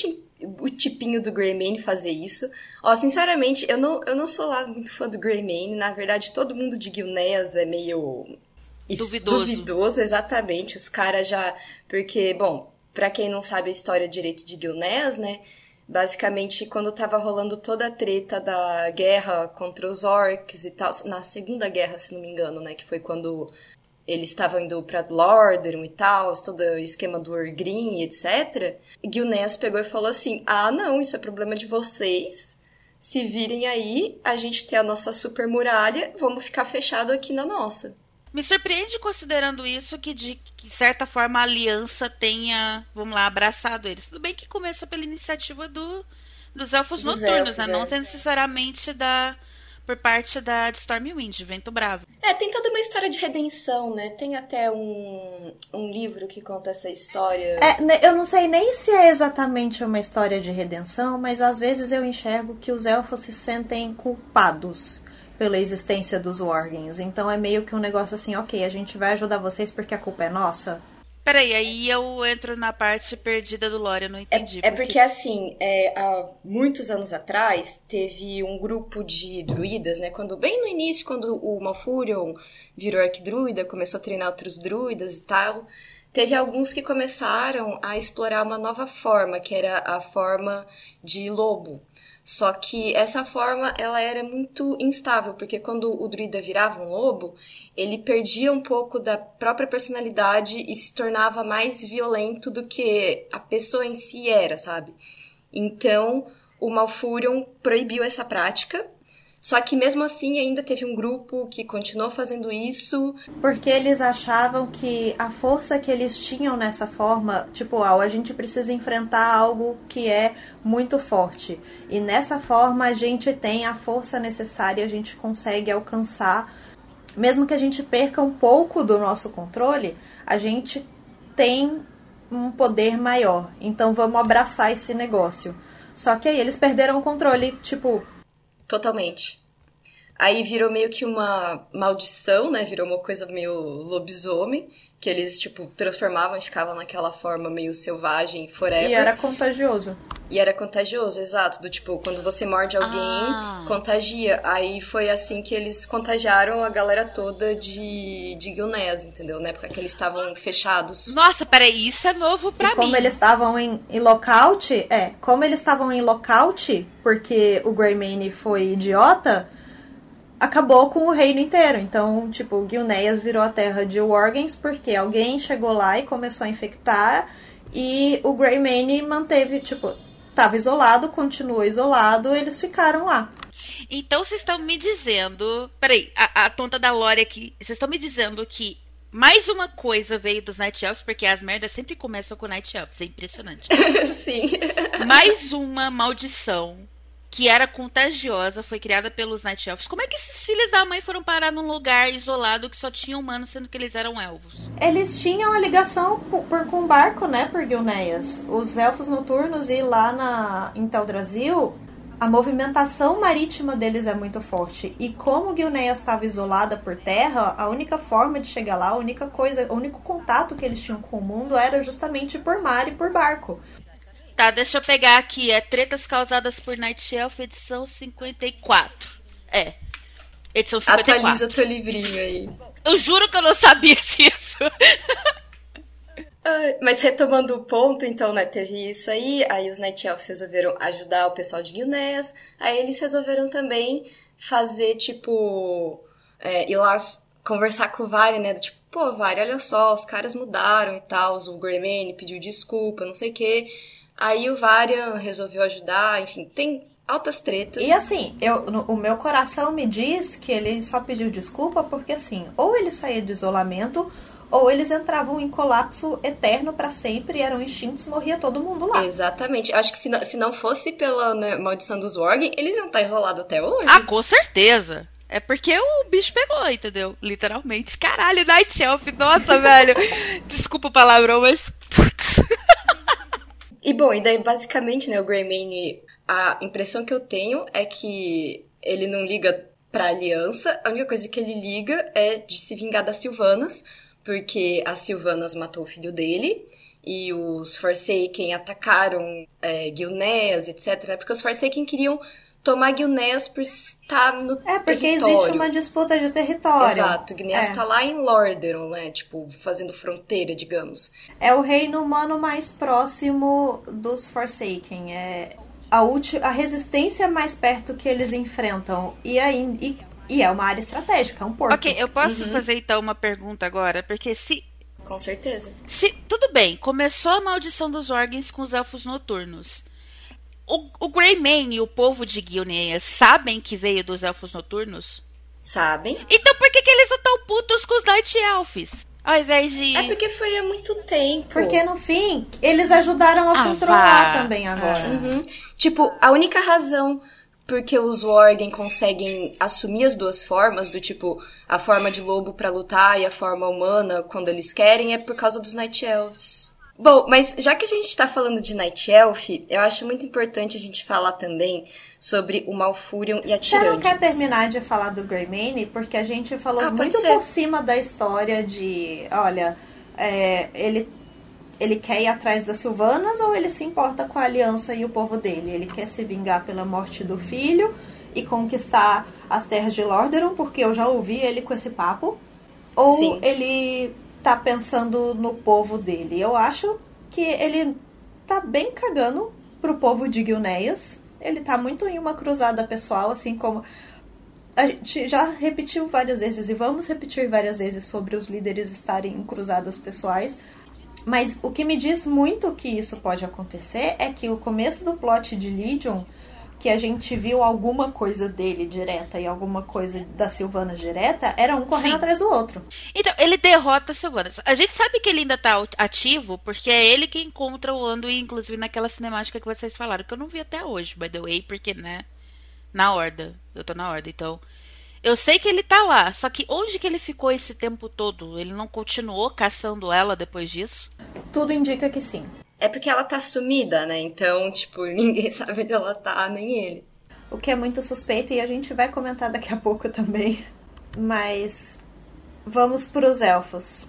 o tipinho do Greymane fazer isso. Ó, sinceramente, eu não, eu não sou lá muito fã do Greymane. Na verdade, todo mundo de Gilneas é meio Duvidoso. Duvidoso, exatamente. Os caras já. Porque, bom, para quem não sabe a história direito de Gilnés, né? Basicamente, quando tava rolando toda a treta da guerra contra os orcs e tal, na Segunda Guerra, se não me engano, né? Que foi quando eles estavam indo pra Lordaeron e tal, todo o esquema do Orgrim, etc. Gilnés pegou e falou assim: Ah, não, isso é problema de vocês. Se virem aí, a gente tem a nossa super muralha, vamos ficar fechado aqui na nossa. Me surpreende considerando isso que de que, certa forma a aliança tenha, vamos lá, abraçado eles. Tudo bem que começa pela iniciativa do, dos elfos dos noturnos, elfos, né? Não é. necessariamente da por parte da de Stormwind, Vento Bravo. É, tem toda uma história de redenção, né? Tem até um, um livro que conta essa história. É, eu não sei nem se é exatamente uma história de redenção, mas às vezes eu enxergo que os elfos se sentem culpados pela existência dos Worgens. Então é meio que um negócio assim, ok, a gente vai ajudar vocês porque a culpa é nossa. Peraí, aí eu entro na parte perdida do lore, eu não entendi. É, é porque, assim, é, há muitos anos atrás, teve um grupo de druidas, né? Quando, bem no início, quando o Malfurion virou arquidruida, começou a treinar outros druidas e tal, teve alguns que começaram a explorar uma nova forma, que era a forma de lobo. Só que essa forma ela era muito instável, porque quando o druida virava um lobo, ele perdia um pouco da própria personalidade e se tornava mais violento do que a pessoa em si era, sabe? Então, o Malfurion proibiu essa prática só que mesmo assim ainda teve um grupo que continuou fazendo isso. Porque eles achavam que a força que eles tinham nessa forma, tipo, ah, a gente precisa enfrentar algo que é muito forte. E nessa forma a gente tem a força necessária, a gente consegue alcançar. Mesmo que a gente perca um pouco do nosso controle, a gente tem um poder maior. Então vamos abraçar esse negócio. Só que aí eles perderam o controle, tipo, Totalmente. Aí virou meio que uma maldição, né? Virou uma coisa meio lobisomem, que eles, tipo, transformavam e ficavam naquela forma meio selvagem, forever. E era contagioso. E era contagioso, exato. Do tipo, quando você morde alguém, ah. contagia. Aí foi assim que eles contagiaram a galera toda de, de Guilnés, entendeu? Na época que eles estavam fechados. Nossa, peraí, isso é novo pra e mim. Como eles estavam em, em lockout, é, como eles estavam em lockout, porque o Greymane foi idiota, acabou com o reino inteiro. Então, tipo, Gilneas virou a terra de Worgens porque alguém chegou lá e começou a infectar. E o Greymane manteve, tipo, estava isolado, continuou isolado, eles ficaram lá. Então vocês estão me dizendo. Peraí, a, a tonta da Lore aqui. Vocês estão me dizendo que mais uma coisa veio dos Night Elves, porque as merdas sempre começam com Night Elves. É impressionante. Sim. Mais uma maldição que era contagiosa foi criada pelos Night Elves. Como é que esses filhos da mãe foram parar num lugar isolado que só tinha humanos, sendo que eles eram elfos? Eles tinham a ligação por, por com barco, né, por Gilneias. Os elfos noturnos e lá na, em Teldrassil, a movimentação marítima deles é muito forte. E como Gilneias estava isolada por terra, a única forma de chegar lá, a única coisa, o único contato que eles tinham com o mundo era justamente por mar e por barco. Tá, deixa eu pegar aqui. É Tretas Causadas por Night Elf, edição 54. É. Edição 54. Atualiza teu livrinho aí. Eu juro que eu não sabia disso. Mas retomando o ponto, então, né, teve isso aí, aí os Night Elves resolveram ajudar o pessoal de Guilneas, aí eles resolveram também fazer, tipo, é, ir lá conversar com o Vare, né, do tipo, pô, Vare, olha só, os caras mudaram e tal, o Greymane pediu desculpa, não sei o quê, Aí o Varian resolveu ajudar, enfim, tem altas tretas. E assim, eu, no, o meu coração me diz que ele só pediu desculpa porque assim, ou ele saía de isolamento, ou eles entravam em colapso eterno para sempre e eram extintos, morria todo mundo lá. Exatamente. Acho que se não, se não fosse pela né, maldição dos Worgen, eles iam estar isolados até hoje. Ah, com certeza. É porque o bicho pegou, entendeu? Literalmente. Caralho, Night Elf, nossa, velho. Desculpa o palavrão, mas. E bom, e daí basicamente, né, o Greymane, a impressão que eu tenho é que ele não liga pra aliança, a única coisa que ele liga é de se vingar das Silvanas, porque as Silvanas matou o filho dele, e os Forsaken atacaram é, Gilneas, etc. Porque os Forsaken queriam tomar Guilneas por estar no território. É, porque território. existe uma disputa de território. Exato, Guilneas está é. lá em Lordaeron, né? Tipo, fazendo fronteira, digamos. É o reino humano mais próximo dos Forsaken. É a, a resistência mais perto que eles enfrentam. E, aí, e, e é uma área estratégica, é um porto. Ok, eu posso uhum. fazer então uma pergunta agora? Porque se com certeza. Se, tudo bem, começou a maldição dos órgãos com os elfos noturnos o, o Greymane e o povo de Gilneas sabem que veio dos Elfos Noturnos? Sabem. Então por que, que eles estão putos com os Night Elves? Ao invés de. É porque foi há muito tempo. Porque no fim, eles ajudaram a ah, controlar vá. também agora. Uhum. Tipo, a única razão porque os Worgen conseguem assumir as duas formas, do tipo, a forma de lobo para lutar e a forma humana quando eles querem, é por causa dos Night Elves. Bom, mas já que a gente está falando de Night Elf, eu acho muito importante a gente falar também sobre o Malfurion e a Tirande. Você não quer terminar de falar do Greymane? Porque a gente falou ah, muito por cima da história de, olha, é, ele ele quer ir atrás das Silvanas ou ele se importa com a aliança e o povo dele? Ele quer se vingar pela morte do filho e conquistar as terras de Lordaeron, porque eu já ouvi ele com esse papo. Ou Sim. ele tá pensando no povo dele? Eu acho que ele tá bem cagando pro povo de Gilneas. Ele tá muito em uma cruzada pessoal, assim como a gente já repetiu várias vezes e vamos repetir várias vezes sobre os líderes estarem em cruzadas pessoais. Mas o que me diz muito que isso pode acontecer é que o começo do plot de Legion, que a gente viu alguma coisa dele direta e alguma coisa da Silvana direta, era um correndo Sim. atrás do outro. Então, ele derrota a Silvana. A gente sabe que ele ainda tá ativo, porque é ele que encontra o Ando, inclusive naquela cinemática que vocês falaram, que eu não vi até hoje, by the way, porque, né, na horda. Eu tô na horda, então. Eu sei que ele tá lá, só que onde que ele ficou esse tempo todo? Ele não continuou caçando ela depois disso? Tudo indica que sim. É porque ela tá sumida, né? Então, tipo, ninguém sabe onde ela tá, nem ele. O que é muito suspeito e a gente vai comentar daqui a pouco também. Mas vamos pros elfos.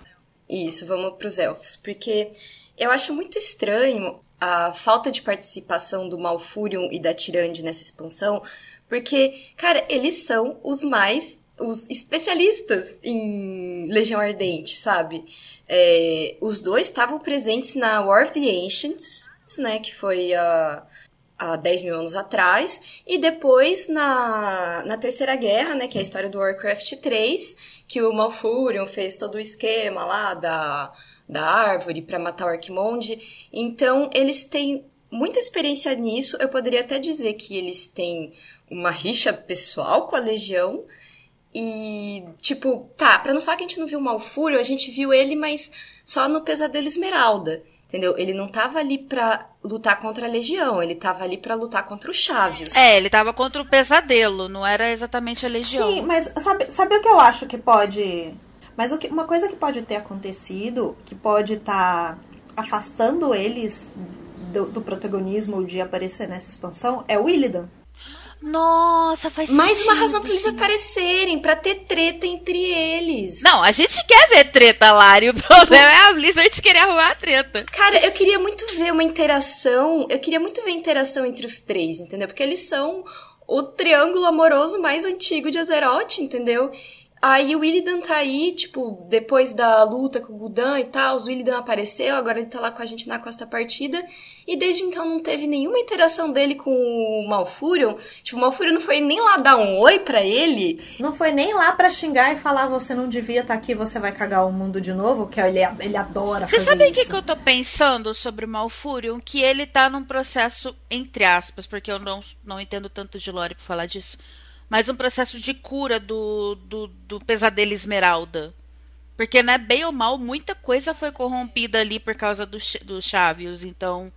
Isso, vamos pros elfos, porque eu acho muito estranho a falta de participação do Malfurion e da Tirande nessa expansão, porque, cara, eles são os mais. Os especialistas em Legião Ardente, sabe? É, os dois estavam presentes na War of the Ancients, né? Que foi. Há 10 mil anos atrás, e depois na, na Terceira Guerra, né, que é a história do Warcraft 3, que o Malfurion fez todo o esquema lá da, da árvore para matar o Arquimonde. Então, eles têm muita experiência nisso. Eu poderia até dizer que eles têm uma rixa pessoal com a Legião. E, tipo, tá, pra não falar que a gente não viu o Malfúrio, a gente viu ele, mas só no Pesadelo Esmeralda, entendeu? Ele não tava ali pra lutar contra a Legião, ele tava ali pra lutar contra o Chaves. É, ele tava contra o Pesadelo, não era exatamente a Legião. Sim, mas sabe, sabe o que eu acho que pode... Mas o que, uma coisa que pode ter acontecido, que pode estar tá afastando eles do, do protagonismo de aparecer nessa expansão, é o Illidan. Nossa, faz Mais sentido. uma razão para eles aparecerem, para ter treta entre eles. Não, a gente quer ver treta, Lari. O problema é a Blizzard querer arrumar a treta. Cara, eu queria muito ver uma interação. Eu queria muito ver a interação entre os três, entendeu? Porque eles são o triângulo amoroso mais antigo de Azeroth, entendeu? Aí o Illidan tá aí, tipo, depois da luta com o Gudan e tal, o Illidan apareceu, agora ele tá lá com a gente na Costa Partida, e desde então não teve nenhuma interação dele com o Malfurion. Tipo, o Malfurion não foi nem lá dar um oi para ele. Não foi nem lá para xingar e falar, você não devia estar tá aqui, você vai cagar o mundo de novo, que ele, ele adora Você sabe o que, que eu tô pensando sobre o Malfurion? Que ele tá num processo, entre aspas, porque eu não, não entendo tanto de lore pra falar disso, mas um processo de cura do, do, do pesadelo Esmeralda. Porque, né, bem ou mal, muita coisa foi corrompida ali por causa do, do Chaves. Então,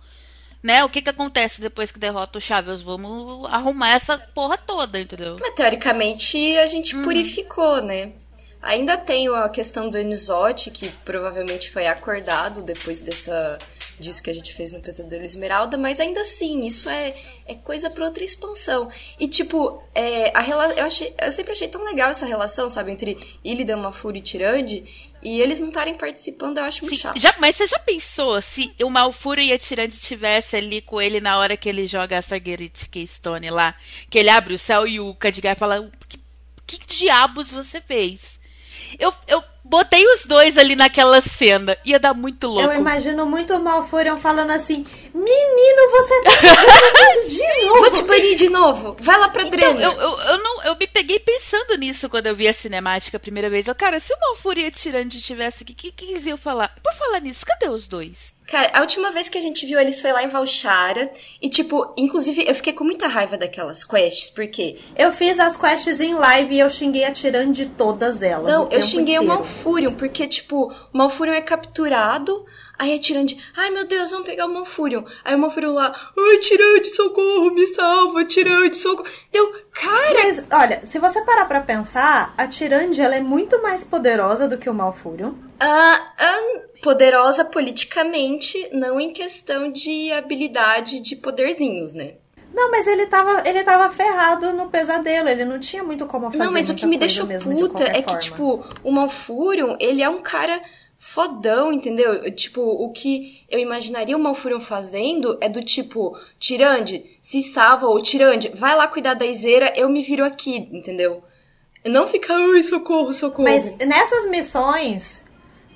né, o que que acontece depois que derrota o Chaves? Vamos arrumar essa porra toda, entendeu? Mas, teoricamente, a gente uhum. purificou, né? Ainda tem a questão do Enisote, que provavelmente foi acordado depois dessa disso que a gente fez no Pesadelo Esmeralda, mas ainda assim, isso é, é coisa para outra expansão. E, tipo, é, a rela eu, achei, eu sempre achei tão legal essa relação, sabe, entre Illidan, Mafuri e Tirande, e eles não estarem participando, eu acho muito Sim, chato. Já, mas você já pensou se o Malfuro e a Tirande estivesse ali com ele na hora que ele joga a Sargerit Keystone lá, que ele abre o céu e o Khadgar fala: que, que diabos você fez? Eu, eu botei os dois ali naquela cena. Ia dar muito louco. Eu imagino muito o Malfurion falando assim: Menino, você tá de novo. Vou te banir de novo. Vai lá pra então, Drena. Eu, eu, eu, não, eu me peguei pensando nisso quando eu vi a cinemática a primeira vez. Eu, cara, se o Malfurion e o Tirante estivesse aqui, o que, que eles iam falar? Por falar nisso, cadê os dois? Cara, a última vez que a gente viu eles foi lá em Valchara. E, tipo, inclusive, eu fiquei com muita raiva daquelas quests, porque. Eu fiz as quests em live e eu xinguei a Tirande de todas elas. Não, eu xinguei inteiro. o Malfurion, porque, tipo, o Malfurion é capturado. Aí a Tirande, ai meu Deus, vamos pegar o Malfurion. Aí o Malfurion lá, ai Tirande, socorro, me salva, Tirande, socorro. Deu, cara. Mas, olha, se você parar pra pensar, a Tirande, ela é muito mais poderosa do que o Malfurion. Ah, uh, poderosa politicamente, não em questão de habilidade de poderzinhos, né? Não, mas ele tava, ele tava ferrado no pesadelo, ele não tinha muito como fazer Não, mas o que me deixou puta é que, tipo, o Malfurion, ele é um cara fodão, entendeu? Tipo, o que eu imaginaria o Malfurion fazendo é do tipo, Tirande, se salva, ou Tirande, vai lá cuidar da Iseira, eu me viro aqui, entendeu? Não fica, ai, socorro, socorro. Mas nessas missões,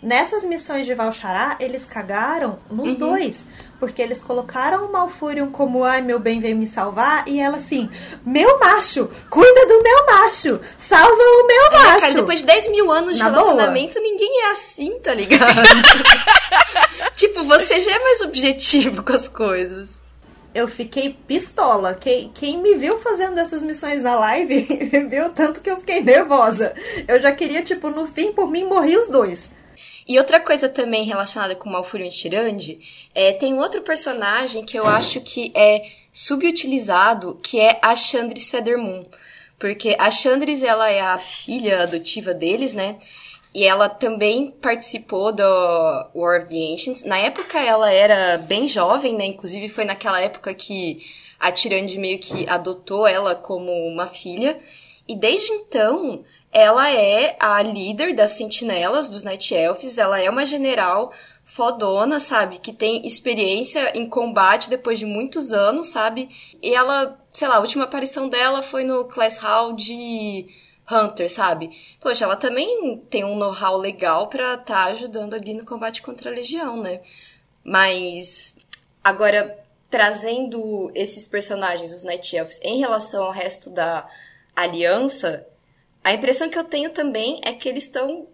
nessas missões de Valchará, eles cagaram nos uhum. dois. Porque eles colocaram o Malfurion como, ai, meu bem veio me salvar, e ela assim, meu macho, cuida do meu macho, salva o meu é, macho. Cara, depois de 10 mil anos de Na relacionamento, boa. ninguém é assim, tá ligado? tipo, você já é mais objetivo com as coisas. Eu fiquei pistola. Quem, quem me viu fazendo essas missões na live viu tanto que eu fiquei nervosa. Eu já queria, tipo, no fim, por mim, morrer os dois. E outra coisa também relacionada com Malfurion e Tirande, é, tem outro personagem que eu acho que é subutilizado, que é a Chandris Feathermoon. Porque a Chandris, ela é a filha adotiva deles, né? E ela também participou do War of the Ancients. Na época ela era bem jovem, né? Inclusive foi naquela época que a Tirande meio que adotou ela como uma filha. E desde então, ela é a líder das sentinelas dos Night Elves, ela é uma general fodona, sabe? Que tem experiência em combate depois de muitos anos, sabe? E ela, sei lá, a última aparição dela foi no Class Hall de Hunter, sabe? Poxa, ela também tem um know-how legal pra estar tá ajudando ali no combate contra a Legião, né? Mas, agora, trazendo esses personagens, os Night Elves, em relação ao resto da aliança, a impressão que eu tenho também é que eles estão.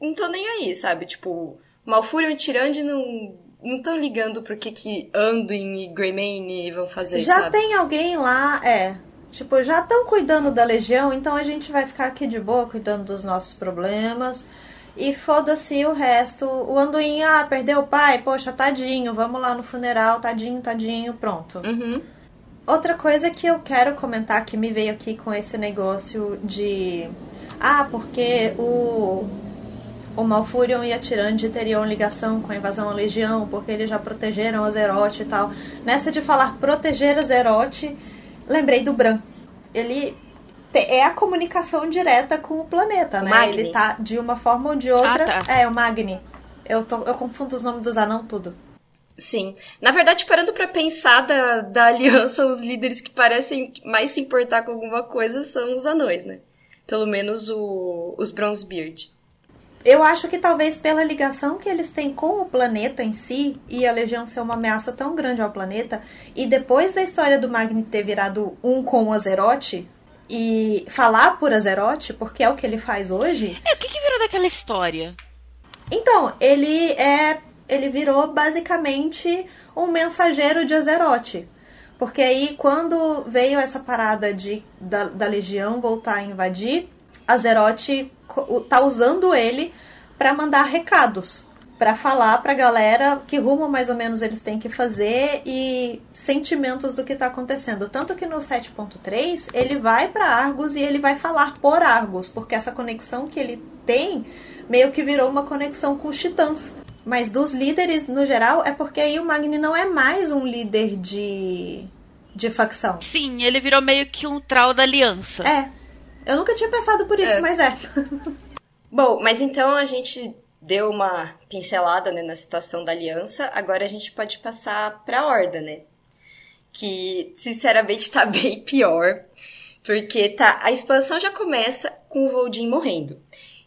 Não tô nem aí, sabe? Tipo, Malfurion e Tirande não não estão ligando pro que que Anduin e Greymane vão fazer, Já sabe? tem alguém lá, é. Tipo, já estão cuidando da legião, então a gente vai ficar aqui de boa cuidando dos nossos problemas. E foda-se o resto. O Anduin, ah, perdeu o pai? Poxa, tadinho, vamos lá no funeral, tadinho, tadinho, pronto. Uhum. Outra coisa que eu quero comentar que me veio aqui com esse negócio de. Ah, porque o. O Malfurion e a Tirande teriam ligação com a invasão à Legião, porque eles já protegeram a Zerote e tal. Nessa de falar proteger a Zerote, lembrei do Bran. Ele é a comunicação direta com o planeta, o né? Magni. Ele tá de uma forma ou de outra. Ah, tá. É, o Magni. Eu, tô, eu confundo os nomes dos anão tudo. Sim. Na verdade, parando para pensar da, da aliança, os líderes que parecem mais se importar com alguma coisa são os anões, né? Pelo menos o, os Bronzebeard. Eu acho que talvez pela ligação que eles têm com o planeta em si, e a Legião ser uma ameaça tão grande ao planeta, e depois da história do Magni ter virado um com o Azeroth, e falar por Azeroth, porque é o que ele faz hoje. É, o que, que virou daquela história? Então, ele é ele virou basicamente um mensageiro de Azeroth. Porque aí, quando veio essa parada de, da, da Legião voltar a invadir, Azeroth tá usando ele para mandar recados. para falar pra galera que rumo mais ou menos eles têm que fazer e sentimentos do que tá acontecendo. Tanto que no 7.3 ele vai para Argus e ele vai falar por Argus, porque essa conexão que ele tem meio que virou uma conexão com os titãs. Mas dos líderes, no geral, é porque aí o Magni não é mais um líder de, de facção. Sim, ele virou meio que um trau da aliança. É. Eu nunca tinha pensado por isso, é. mas é. Bom, mas então a gente deu uma pincelada né, na situação da aliança, agora a gente pode passar pra Horda, né? Que, sinceramente, tá bem pior. Porque tá, a expansão já começa com o Voldin morrendo.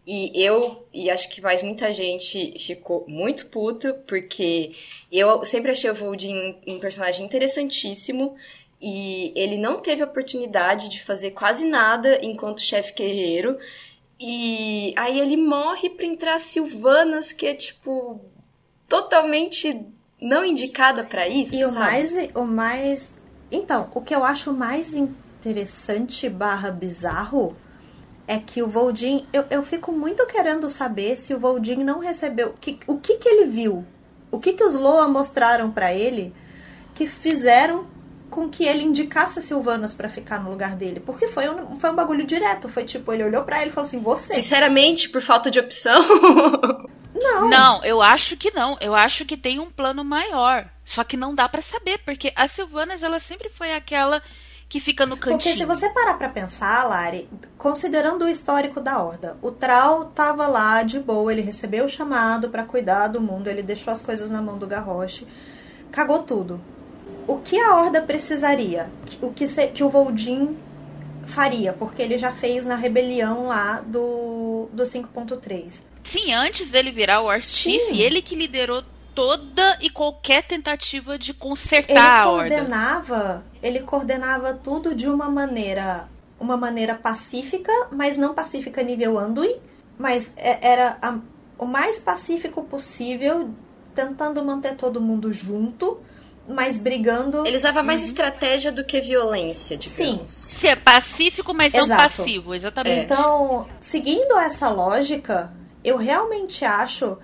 E eu, e acho que mais muita gente ficou muito puto, porque eu sempre achei o Voldin um personagem interessantíssimo, e ele não teve oportunidade de fazer quase nada enquanto chefe guerreiro. E aí ele morre pra entrar Silvanas, que é tipo totalmente não indicada para isso. E sabe? o mais o mais então, o que eu acho mais interessante barra bizarro é que o Voldin. Eu, eu fico muito querendo saber se o Voldin não recebeu. Que, o que, que ele viu? O que, que os Loa mostraram para ele que fizeram com que ele indicasse a Silvanas para ficar no lugar dele? Porque foi um, foi um bagulho direto. Foi tipo, ele olhou para ele e falou assim: Você. Sinceramente, por falta de opção. Não. Não, eu acho que não. Eu acho que tem um plano maior. Só que não dá para saber, porque a Silvanas, ela sempre foi aquela que fica no cantinho. Porque se você parar pra pensar, Lari, considerando o histórico da Horda, o Trau tava lá de boa, ele recebeu o chamado para cuidar do mundo, ele deixou as coisas na mão do Garrosh, cagou tudo. O que a Horda precisaria? O que, se, que o Voldin faria? Porque ele já fez na rebelião lá do, do 5.3. Sim, antes dele virar o Chief, ele que liderou toda e qualquer tentativa de consertar ele a Horda. Coordenava, ele coordenava tudo de uma maneira, uma maneira pacífica, mas não pacífica nível Anduin, mas é, era a, o mais pacífico possível, tentando manter todo mundo junto, mas brigando. Ele usava mais uhum. estratégia do que violência, digamos. Sim. Sim, é pacífico, mas Exato. não passivo, exatamente. Então, seguindo essa lógica, eu realmente acho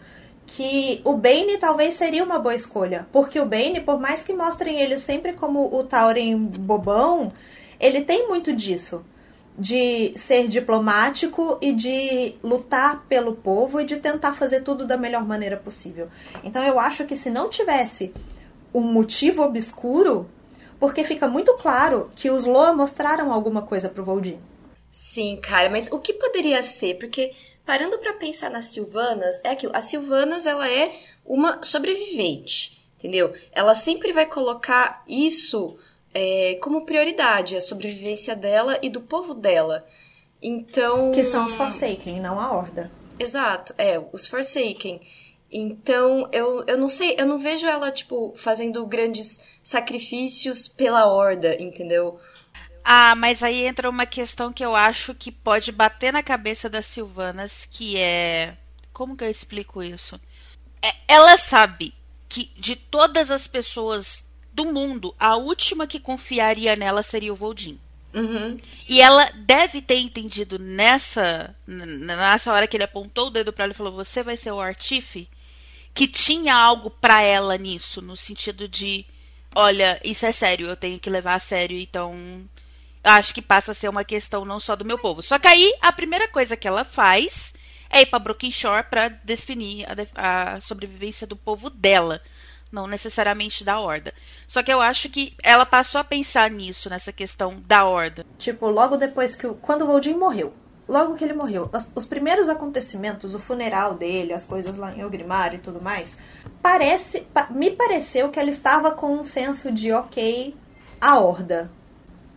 que o Bane talvez seria uma boa escolha. Porque o Bane, por mais que mostrem ele sempre como o Tauren bobão, ele tem muito disso. De ser diplomático e de lutar pelo povo e de tentar fazer tudo da melhor maneira possível. Então eu acho que se não tivesse um motivo obscuro, porque fica muito claro que os Loa mostraram alguma coisa pro Voldin. Sim, cara, mas o que poderia ser? Porque parando para pensar nas Silvanas, é aquilo. A Silvanas, ela é uma sobrevivente, entendeu? Ela sempre vai colocar isso é, como prioridade, a sobrevivência dela e do povo dela. Então. Que são os Forsaken, não a Horda. Exato, é, os Forsaken. Então, eu, eu não sei, eu não vejo ela, tipo, fazendo grandes sacrifícios pela Horda, entendeu? Ah, mas aí entra uma questão que eu acho que pode bater na cabeça das Silvanas, que é. Como que eu explico isso? É, ela sabe que de todas as pessoas do mundo, a última que confiaria nela seria o Voldin. Uhum. E ela deve ter entendido nessa nessa hora que ele apontou o dedo para ela e falou: "Você vai ser o Artif", que tinha algo para ela nisso, no sentido de, olha, isso é sério, eu tenho que levar a sério, então acho que passa a ser uma questão não só do meu povo. Só que aí a primeira coisa que ela faz é ir para Shore para definir a, a, sobrevivência do povo dela, não necessariamente da horda. Só que eu acho que ela passou a pensar nisso, nessa questão da horda. Tipo, logo depois que o, quando o Voldin morreu, logo que ele morreu, os, os, primeiros acontecimentos, o funeral dele, as coisas lá em Ogrimar e tudo mais, parece, pa, me pareceu que ela estava com um senso de ok, a horda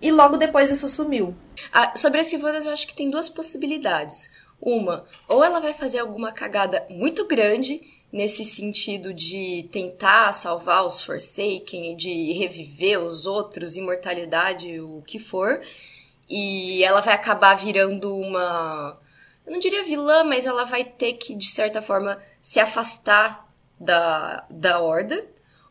e logo depois isso sumiu. Ah, sobre as Silvanas, eu acho que tem duas possibilidades. Uma, ou ela vai fazer alguma cagada muito grande nesse sentido de tentar salvar os Forsaken, de reviver os outros, imortalidade, o que for, e ela vai acabar virando uma. Eu não diria vilã, mas ela vai ter que, de certa forma, se afastar da, da Horda.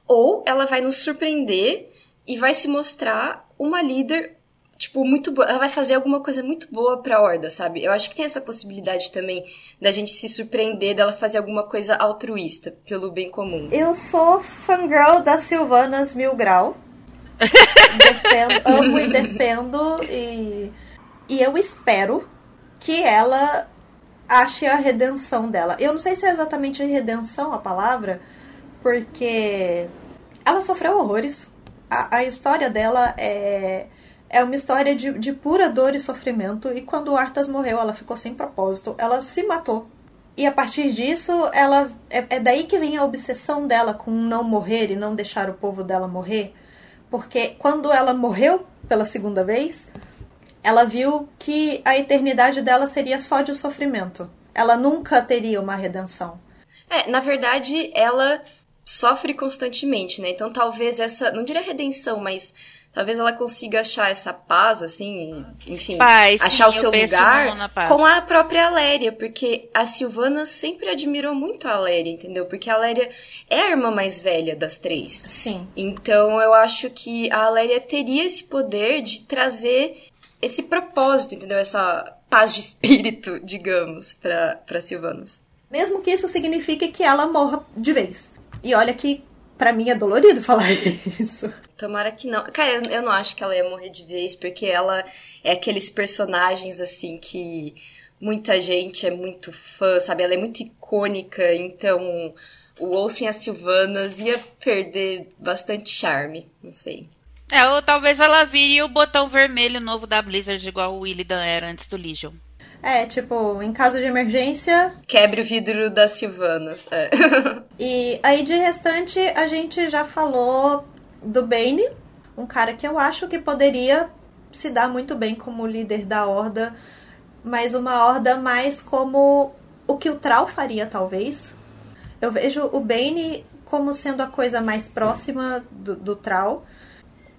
Ou ela vai nos surpreender e vai se mostrar uma líder, tipo, muito boa. Ela vai fazer alguma coisa muito boa pra Horda, sabe? Eu acho que tem essa possibilidade também da gente se surpreender dela fazer alguma coisa altruísta pelo bem comum. Eu sou fangirl da Silvanas Mil Grau. defendo, amo e defendo e, e eu espero que ela ache a redenção dela. Eu não sei se é exatamente redenção a palavra, porque ela sofreu horrores a, a história dela é, é uma história de, de pura dor e sofrimento. E quando o Arthas morreu, ela ficou sem propósito. Ela se matou. E a partir disso, ela é, é daí que vem a obsessão dela com não morrer e não deixar o povo dela morrer. Porque quando ela morreu pela segunda vez, ela viu que a eternidade dela seria só de sofrimento. Ela nunca teria uma redenção. É, na verdade, ela sofre constantemente, né? Então talvez essa, não diria redenção, mas talvez ela consiga achar essa paz, assim, enfim, Pai, achar sim, o seu lugar com a própria Aléria, porque a Silvana sempre admirou muito a Aléria, entendeu? Porque a Aléria é a irmã mais velha das três. Sim. Então eu acho que a Aléria teria esse poder de trazer esse propósito, entendeu? Essa paz de espírito, digamos, para Silvanas. Mesmo que isso signifique que ela morra de vez. E olha que para mim é dolorido falar isso. Tomara que não. Cara, eu, eu não acho que ela ia morrer de vez, porque ela é aqueles personagens assim que muita gente é muito fã, sabe? Ela é muito icônica, então o Olsen as Silvanas ia perder bastante charme, não sei. É, ou talvez ela vire o botão vermelho novo da Blizzard, igual o Illidan era antes do Legion. É, tipo, em caso de emergência. Quebre o vidro das Silvanas. É. e aí, de restante, a gente já falou do Bane, um cara que eu acho que poderia se dar muito bem como líder da Horda, mas uma Horda mais como o que o Trau faria, talvez. Eu vejo o Bane como sendo a coisa mais próxima do, do Trau.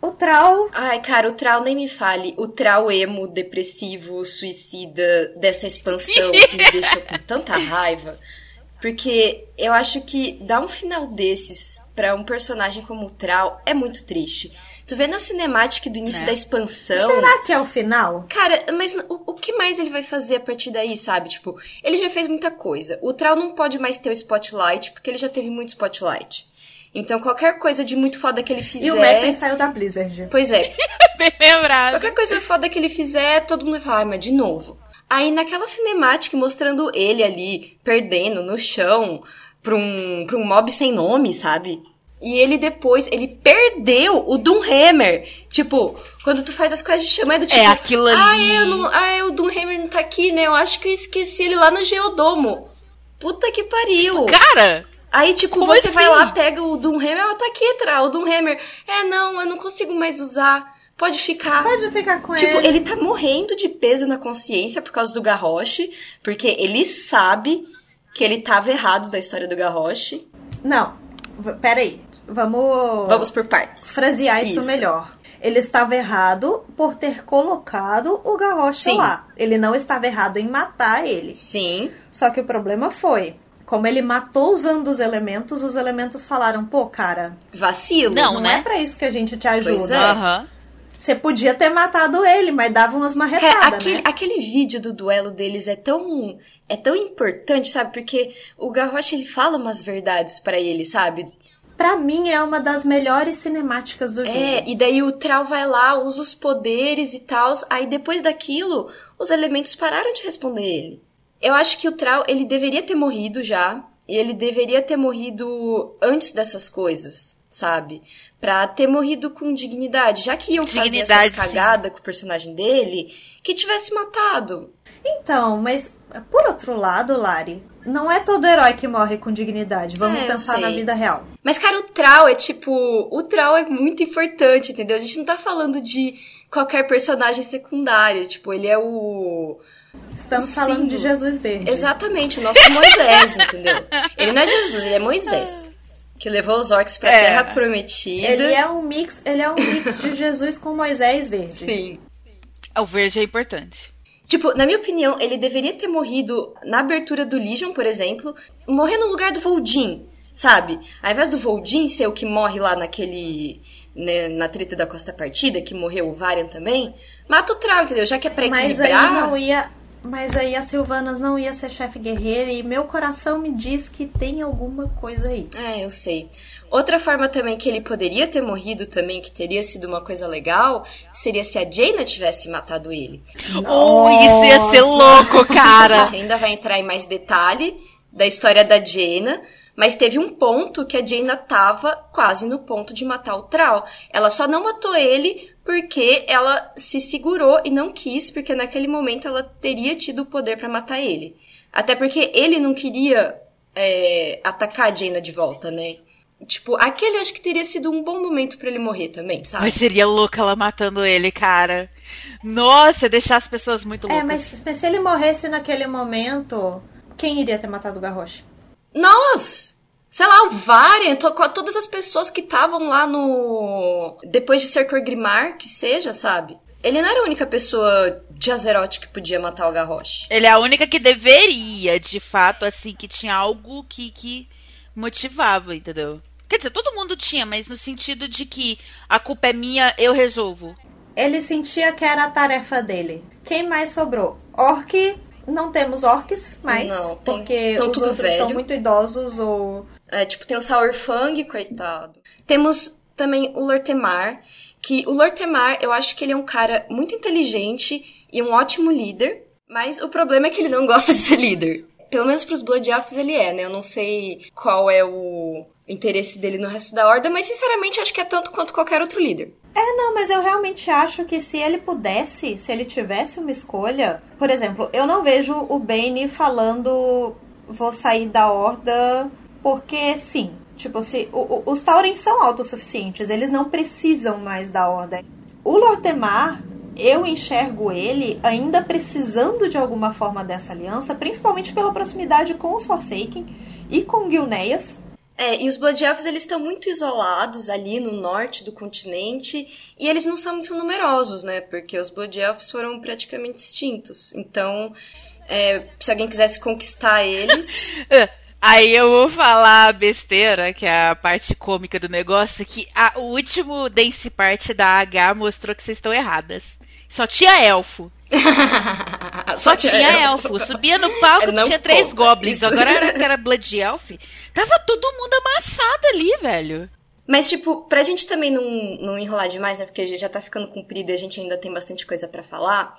O Trau. Ai, cara, o Trau nem me fale. O Trau emo, depressivo, suicida dessa expansão me deixou com tanta raiva. Porque eu acho que dar um final desses para um personagem como o Trau é muito triste. Tu vê na cinemática do início é. da expansão. Será que é o final? Cara, mas o, o, que mais ele vai fazer a partir daí, sabe? Tipo, ele já fez muita coisa. O Trau não pode mais ter o spotlight, porque ele já teve muito spotlight. Então, qualquer coisa de muito foda que ele fizer. E o Madsen saiu da Blizzard. Pois é. Bem lembrado. Qualquer coisa foda que ele fizer, todo mundo vai falar, ah, mas de novo. Aí naquela cinemática mostrando ele ali perdendo no chão pra um, pra um mob sem nome, sabe? E ele depois, ele perdeu o Doomhammer. Tipo, quando tu faz as coisas de chama, é do tipo... É aquilo ali. Ah, eu não, ah, o Doomhammer não tá aqui, né? Eu acho que eu esqueci ele lá no Geodomo. Puta que pariu. Cara... Aí, tipo, Como você assim? vai lá, pega o Doomhammer, ó, tá aqui, Tra, o Doomhammer. É, não, eu não consigo mais usar. Pode ficar. Pode ficar com tipo, ele. Tipo, ele tá morrendo de peso na consciência por causa do Garrosh, porque ele sabe que ele tava errado da história do Garrosh. Não, peraí. Vamos. Vamos por partes. Frasear isso, isso. melhor. Ele estava errado por ter colocado o Garrosh lá. Ele não estava errado em matar ele. Sim. Só que o problema foi. Como ele matou usando os elementos, os elementos falaram, pô, cara. Vacilo. Não, não né? é pra isso que a gente te ajuda. Pois é. Uhum. Você podia ter matado ele, mas dava umas marretadas, é, aquele, né? aquele vídeo do duelo deles é tão é tão importante, sabe? Porque o Garrosh ele fala umas verdades para ele, sabe? Pra mim é uma das melhores cinemáticas do é, jogo. É, e daí o Trau vai lá, usa os poderes e tal, aí depois daquilo, os elementos pararam de responder ele. Eu acho que o Trau, ele deveria ter morrido já, e ele deveria ter morrido antes dessas coisas, sabe? Pra ter morrido com dignidade. Já que iam dignidade, fazer essas cagadas com o personagem dele, que tivesse matado. Então, mas por outro lado, Lari, não é todo herói que morre com dignidade. Vamos é, pensar na vida real. Mas, cara, o Trau é tipo. O Trau é muito importante, entendeu? A gente não tá falando de qualquer personagem secundário. Tipo, ele é o. Estamos falando de Jesus Verde. Exatamente, o nosso Moisés, entendeu? Ele não é Jesus, ele é Moisés. Que levou os orcs pra é. Terra Prometida. Ele é um mix, ele é um mix de Jesus com Moisés verde. Sim. O verde é importante. Tipo, na minha opinião, ele deveria ter morrido na abertura do Legion, por exemplo, morrer no lugar do Voldin, sabe? Ao invés do Voldin ser o que morre lá naquele. Né, na treta da Costa Partida, que morreu o Varian também, mata o Trau, entendeu? Já que é pra equilibrar. Mas aí não ia. Mas aí a Silvanas não ia ser chefe guerreira e meu coração me diz que tem alguma coisa aí. É, eu sei. Outra forma também que ele poderia ter morrido também, que teria sido uma coisa legal, seria se a Jaina tivesse matado ele. Oh, isso ia ser louco, cara! A gente ainda vai entrar em mais detalhe da história da Jaina, mas teve um ponto que a Jaina tava quase no ponto de matar o Trau. Ela só não matou ele porque ela se segurou e não quis, porque naquele momento ela teria tido o poder para matar ele. Até porque ele não queria é, atacar a Jaina de volta, né? Tipo, aquele acho que teria sido um bom momento para ele morrer também, sabe? Mas seria louca ela matando ele, cara. Nossa, deixar as pessoas muito é, loucas. É, mas, mas se ele morresse naquele momento, quem iria ter matado o Garrosh? Nós! Sei lá, o Varian, todas as pessoas que estavam lá no. Depois de Cercor Grimar, que seja, sabe? Ele não era a única pessoa de Azeroth que podia matar o Garrosh. Ele é a única que deveria, de fato, assim, que tinha algo que, que motivava, entendeu? Quer dizer, todo mundo tinha, mas no sentido de que a culpa é minha, eu resolvo. Ele sentia que era a tarefa dele. Quem mais sobrou? Orc. Não temos orcs mais. Não, tem, porque os tudo outros velho. estão muito idosos ou. É, tipo, tem o Saurfang, coitado. Temos também o Lortemar, que o Lortemar, eu acho que ele é um cara muito inteligente e um ótimo líder. Mas o problema é que ele não gosta de ser líder. Pelo menos pros Blood Elves ele é, né? Eu não sei qual é o interesse dele no resto da horda, mas sinceramente acho que é tanto quanto qualquer outro líder. É, não, mas eu realmente acho que se ele pudesse, se ele tivesse uma escolha, por exemplo, eu não vejo o Bane falando vou sair da horda porque sim. Tipo, se o, o, os Taurens são autossuficientes, eles não precisam mais da horda. O Lortemar, eu enxergo ele ainda precisando de alguma forma dessa aliança, principalmente pela proximidade com os Forsaken e com Gilneas. É, e os Blood Elves eles estão muito isolados ali no norte do continente e eles não são muito numerosos, né? Porque os Blood Elves foram praticamente extintos. Então, é, se alguém quisesse conquistar eles. Aí eu vou falar a besteira, que é a parte cômica do negócio, que a, o último Dance Part da H mostrou que vocês estão erradas. Só tinha elfo. Só, Só tinha, tinha elfo. elfo. Subia no palco, Não tinha três goblins. Isso. Agora era, era Blood Elf. Tava todo mundo amassado ali, velho. Mas, tipo, pra gente também não, não enrolar demais, né? Porque já tá ficando comprido e a gente ainda tem bastante coisa para falar.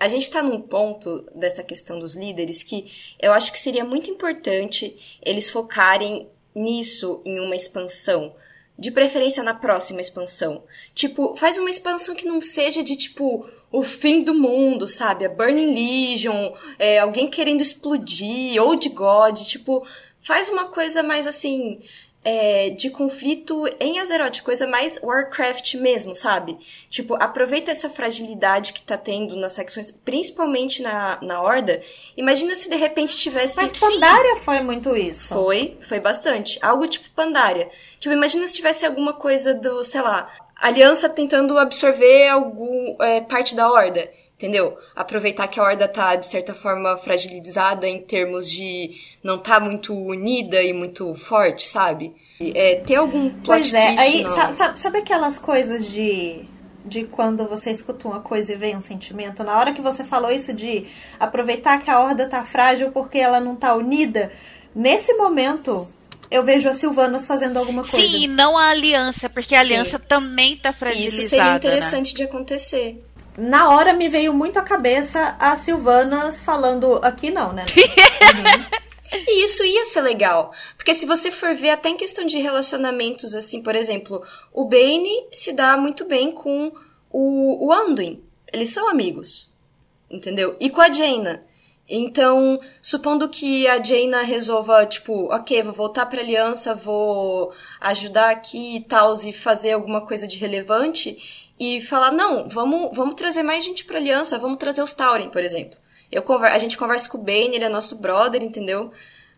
A gente tá num ponto dessa questão dos líderes que eu acho que seria muito importante eles focarem nisso em uma expansão de preferência na próxima expansão. Tipo, faz uma expansão que não seja de tipo o fim do mundo, sabe? A Burning Legion, é, alguém querendo explodir, ou de God, tipo, faz uma coisa mais assim. É, de conflito em Azeroth, coisa mais Warcraft mesmo, sabe? Tipo, aproveita essa fragilidade que tá tendo nas secções, principalmente na, na Horda. Imagina se de repente tivesse. Mas Pandaria foi muito isso. Foi, foi bastante. Algo tipo Pandaria. Tipo, imagina se tivesse alguma coisa do, sei lá, Aliança tentando absorver algum é, parte da Horda entendeu? Aproveitar que a Horda tá, de certa forma, fragilizada em termos de não tá muito unida e muito forte, sabe? É, ter algum plot pois é, aí, sabe, sabe aquelas coisas de de quando você escuta uma coisa e vem um sentimento. Na hora que você falou isso de aproveitar que a horda tá frágil porque ela não tá unida, nesse momento eu vejo as Silvanas fazendo alguma coisa. Sim, não a aliança, porque a Sim. aliança também tá fragilizada. Isso seria interessante né? de acontecer na hora me veio muito à cabeça as Silvanas falando aqui não, né? uhum. E isso ia ser legal. Porque se você for ver até em questão de relacionamentos, assim, por exemplo, o Bane se dá muito bem com o, o Anduin. Eles são amigos. Entendeu? E com a Jaina. Então, supondo que a Jaina resolva, tipo, ok, vou voltar pra aliança, vou ajudar aqui e tal, e fazer alguma coisa de relevante, e falar, não, vamos, vamos trazer mais gente pra aliança, vamos trazer os Tauren, por exemplo. Eu conver a gente conversa com o Bane, ele é nosso brother, entendeu?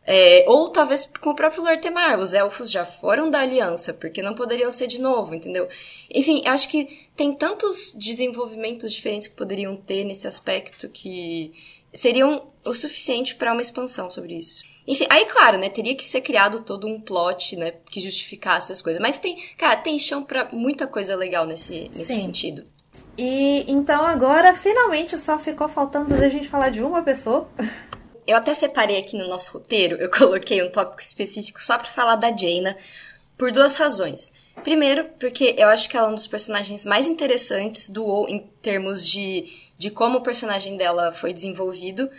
É, ou talvez com o próprio Lord Temar, os elfos já foram da aliança, porque não poderiam ser de novo, entendeu? Enfim, acho que tem tantos desenvolvimentos diferentes que poderiam ter nesse aspecto que seriam o suficiente para uma expansão sobre isso. Enfim, aí claro, né, teria que ser criado todo um plot, né, que justificasse as coisas, mas tem, cara, tem chão para muita coisa legal nesse, nesse Sim. sentido. E então agora finalmente só ficou faltando a gente falar de uma pessoa. Eu até separei aqui no nosso roteiro, eu coloquei um tópico específico só para falar da Jaina, por duas razões. Primeiro, porque eu acho que ela é um dos personagens mais interessantes do WoW em termos de, de como o personagem dela foi desenvolvido.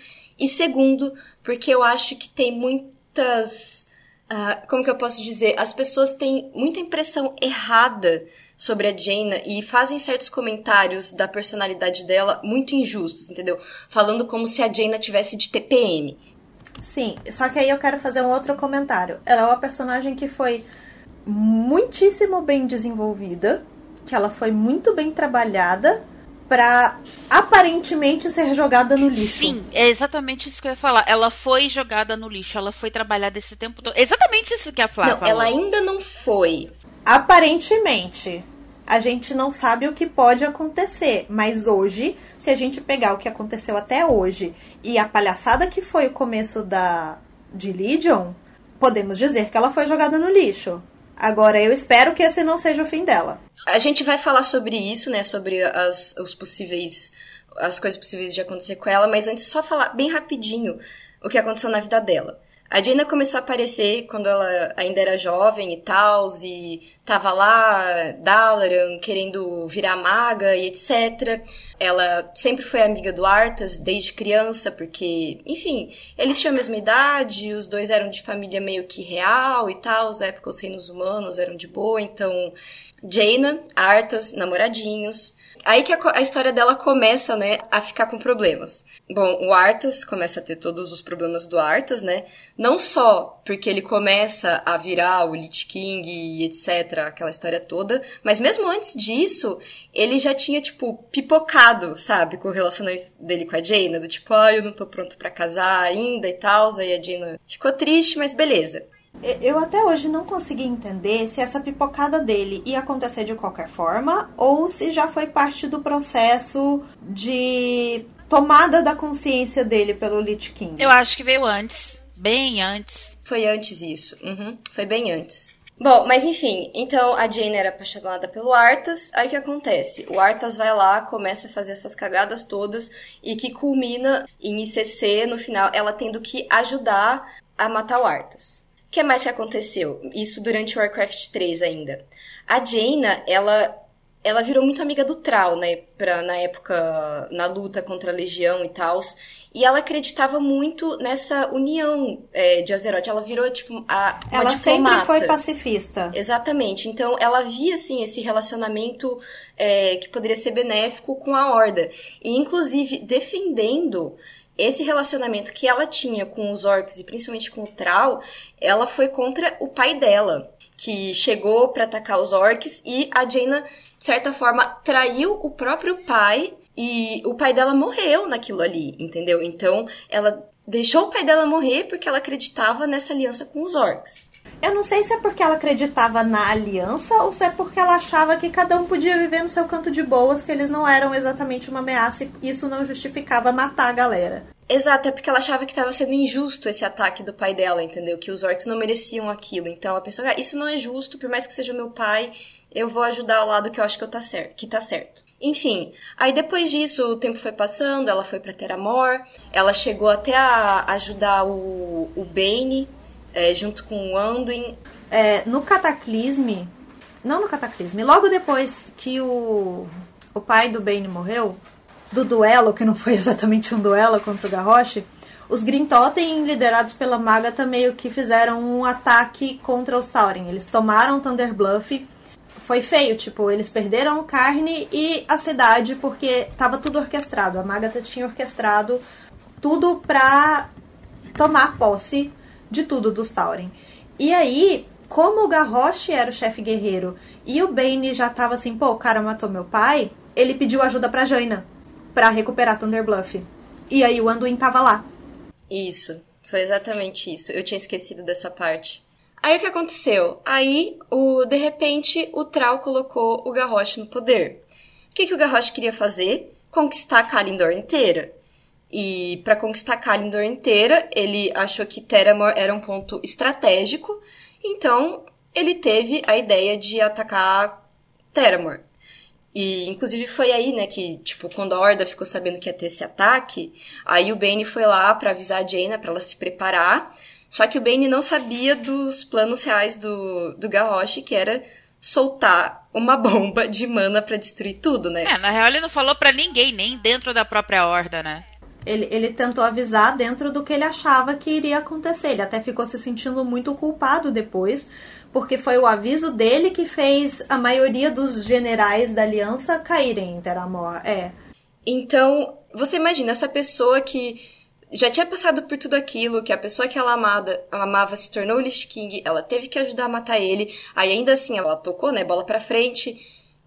E segundo, porque eu acho que tem muitas. Uh, como que eu posso dizer? As pessoas têm muita impressão errada sobre a Jaina e fazem certos comentários da personalidade dela muito injustos, entendeu? Falando como se a Jaina tivesse de TPM. Sim, só que aí eu quero fazer um outro comentário. Ela é uma personagem que foi muitíssimo bem desenvolvida, que ela foi muito bem trabalhada para aparentemente ser jogada no lixo. Sim, é exatamente isso que eu ia falar. Ela foi jogada no lixo, ela foi trabalhada esse tempo todo. Exatamente isso que a Flávia Não, falou. ela ainda não foi. Aparentemente. A gente não sabe o que pode acontecer, mas hoje, se a gente pegar o que aconteceu até hoje e a palhaçada que foi o começo da de Legion, podemos dizer que ela foi jogada no lixo. Agora, eu espero que esse não seja o fim dela. A gente vai falar sobre isso, né? Sobre as, os possíveis as coisas possíveis de acontecer com ela, mas antes só falar bem rapidinho o que aconteceu na vida dela. A Jaina começou a aparecer quando ela ainda era jovem e tal, e tava lá, Dalaran, querendo virar maga e etc. Ela sempre foi amiga do Arthas desde criança, porque, enfim, eles tinham a mesma idade, os dois eram de família meio que real e tal, na época os reinos humanos eram de boa, então Jaina, Arthas, namoradinhos. Aí que a, a, história dela começa, né, a ficar com problemas. Bom, o Arthas começa a ter todos os problemas do Arthas, né? Não só porque ele começa a virar o Lich King e etc, aquela história toda, mas mesmo antes disso, ele já tinha, tipo, pipocado, sabe, com o relacionamento dele com a Jaina, do tipo, ah, eu não tô pronto para casar ainda e tal, aí a Jaina ficou triste, mas beleza. Eu até hoje não consegui entender se essa pipocada dele ia acontecer de qualquer forma ou se já foi parte do processo de tomada da consciência dele pelo Lich King. Eu acho que veio antes, bem antes. Foi antes isso, uhum. foi bem antes. Bom, mas enfim, então a Jane era apaixonada pelo Arthas, aí o que acontece? O Arthas vai lá, começa a fazer essas cagadas todas e que culmina em ICC, no final, ela tendo que ajudar a matar o Arthas. O que mais que aconteceu? Isso durante Warcraft 3 ainda. A Jaina, ela ela virou muito amiga do Trau, né, pra, na época, na luta contra a Legião e tal. E ela acreditava muito nessa união é, de Azeroth. Ela virou, tipo, a, uma ela diplomata. sempre foi pacifista. Exatamente. Então, ela via, assim, esse relacionamento é, que poderia ser benéfico com a Horda. E, inclusive, defendendo esse relacionamento que ela tinha com os orcs e principalmente com o Trau, ela foi contra o pai dela, que chegou para atacar os orcs e a Jaina, de certa forma, traiu o próprio pai e o pai dela morreu naquilo ali, entendeu? Então, ela deixou o pai dela morrer porque ela acreditava nessa aliança com os orcs. Eu não sei se é porque ela acreditava na aliança ou se é porque ela achava que cada um podia viver no seu canto de boas, que eles não eram exatamente uma ameaça e isso não justificava matar a galera. Exato, é porque ela achava que estava sendo injusto esse ataque do pai dela, entendeu? Que os orcs não mereciam aquilo. Então ela pensou, ah, isso não é justo, por mais que seja meu pai, eu vou ajudar ao lado que eu acho que, eu tá certo, que tá certo. Enfim, aí depois disso o tempo foi passando, ela foi pra Teramor, ela chegou até a ajudar o, o Bane, é, junto com o Anduin. É, no Cataclisme, não no Cataclisme, logo depois que o, o pai do Bane morreu, do duelo, que não foi exatamente um duelo contra o Garrosh, os Green Totem, liderados pela Magatha, meio que fizeram um ataque contra os Tauren. Eles tomaram Thunder Bluff. Foi feio, tipo, eles perderam Carne e a cidade porque tava tudo orquestrado. A Magatha tinha orquestrado tudo pra tomar posse de tudo dos Tauren. E aí, como o Garrosh era o chefe guerreiro e o Bane já tava assim, pô, o cara matou meu pai, ele pediu ajuda pra Jaina para recuperar Thunder Bluff. E aí o Anduin tava lá. Isso, foi exatamente isso. Eu tinha esquecido dessa parte. Aí o que aconteceu? Aí, o, de repente, o Trau colocou o Garrosh no poder. O que, que o Garrosh queria fazer? Conquistar Kalindor inteira. E para conquistar Kalindor inteira, ele achou que Terramor era um ponto estratégico, então ele teve a ideia de atacar Terramor. E inclusive foi aí, né, que, tipo, quando a Horda ficou sabendo que ia ter esse ataque, aí o Bane foi lá para avisar a Jaina para ela se preparar. Só que o Bane não sabia dos planos reais do, do Garrosh, que era soltar uma bomba de mana para destruir tudo, né? É, na real ele não falou para ninguém, nem dentro da própria Horda, né? Ele, ele tentou avisar dentro do que ele achava que iria acontecer. Ele até ficou se sentindo muito culpado depois, porque foi o aviso dele que fez a maioria dos generais da aliança caírem em Teramor. É. Então, você imagina essa pessoa que já tinha passado por tudo aquilo, que a pessoa que ela amada, amava se tornou o Lich King, ela teve que ajudar a matar ele, aí ainda assim ela tocou, né, bola pra frente,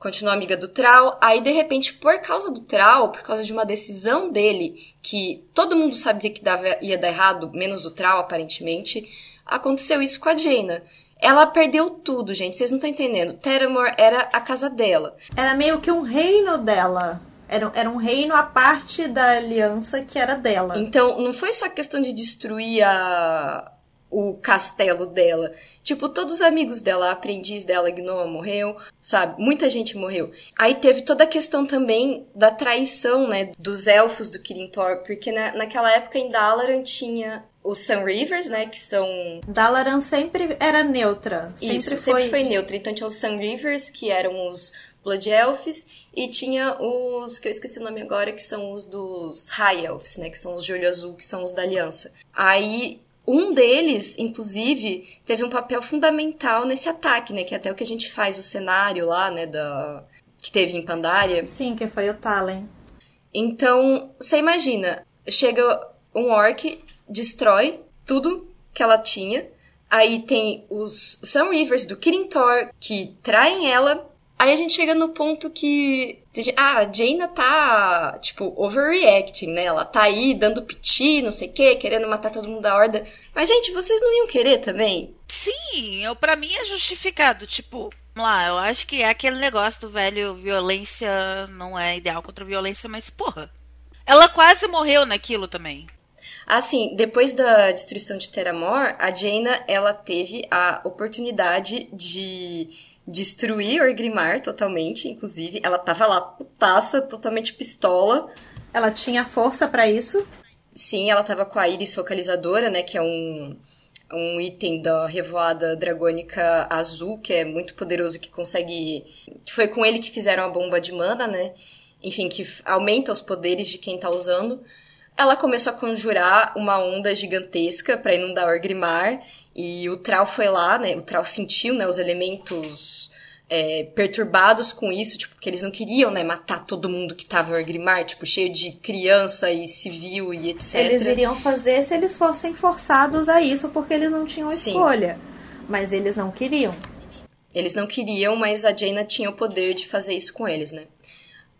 continuou amiga do Trau. Aí, de repente, por causa do Trau, por causa de uma decisão dele, que todo mundo sabia que dava, ia dar errado, menos o Trau, aparentemente, aconteceu isso com a Jaina. Ela perdeu tudo, gente. Vocês não estão entendendo. Terramor era a casa dela. Era meio que um reino dela. Era, era um reino à parte da aliança que era dela. Então, não foi só questão de destruir a, o castelo dela. Tipo, todos os amigos dela, a aprendiz dela, Gnoa, morreu, sabe? Muita gente morreu. Aí teve toda a questão também da traição, né? Dos elfos do Kirin Tor, porque na, naquela época em Dalaran tinha os Sun Rivers, né, que são... Dalaran sempre era neutra. Sempre Isso, foi... sempre foi neutra. Então tinha os Sun Rivers, que eram os Blood Elves, e tinha os, que eu esqueci o nome agora, que são os dos High Elves, né, que são os de olho azul, que são os da Aliança. Aí um deles, inclusive, teve um papel fundamental nesse ataque, né? Que é até o que a gente faz o cenário lá, né? Da... Que teve em Pandaria. Sim, que foi o Talen. Então, você imagina, chega um orc, destrói tudo que ela tinha. Aí tem os Sun Rivers do Kirin Tor, que traem ela. Aí a gente chega no ponto que. Ah, a Jaina tá, tipo, overreacting, né? Ela tá aí dando piti, não sei o quê, querendo matar todo mundo da horda. Mas, gente, vocês não iam querer também? Sim, eu, pra mim é justificado. Tipo, vamos lá, eu acho que é aquele negócio do velho violência não é ideal contra violência, mas, porra. Ela quase morreu naquilo também. Assim, depois da destruição de Teramor, a Jaina, ela teve a oportunidade de destruir Orgrimmar totalmente, inclusive. Ela tava lá putaça, totalmente pistola. Ela tinha força para isso? Sim, ela tava com a Iris Focalizadora, né, que é um, um item da revoada dragônica azul, que é muito poderoso, que consegue... Foi com ele que fizeram a bomba de mana, né? Enfim, que aumenta os poderes de quem tá usando ela começou a conjurar uma onda gigantesca para inundar Orgrimmar e o Trau foi lá, né? O Trau sentiu, né, os elementos é, perturbados com isso, tipo, porque eles não queriam, né, matar todo mundo que tava em Orgrimmar, tipo, cheio de criança e civil e etc. Eles iriam fazer se eles fossem forçados a isso, porque eles não tinham Sim. escolha. Mas eles não queriam. Eles não queriam, mas a Jaina tinha o poder de fazer isso com eles, né?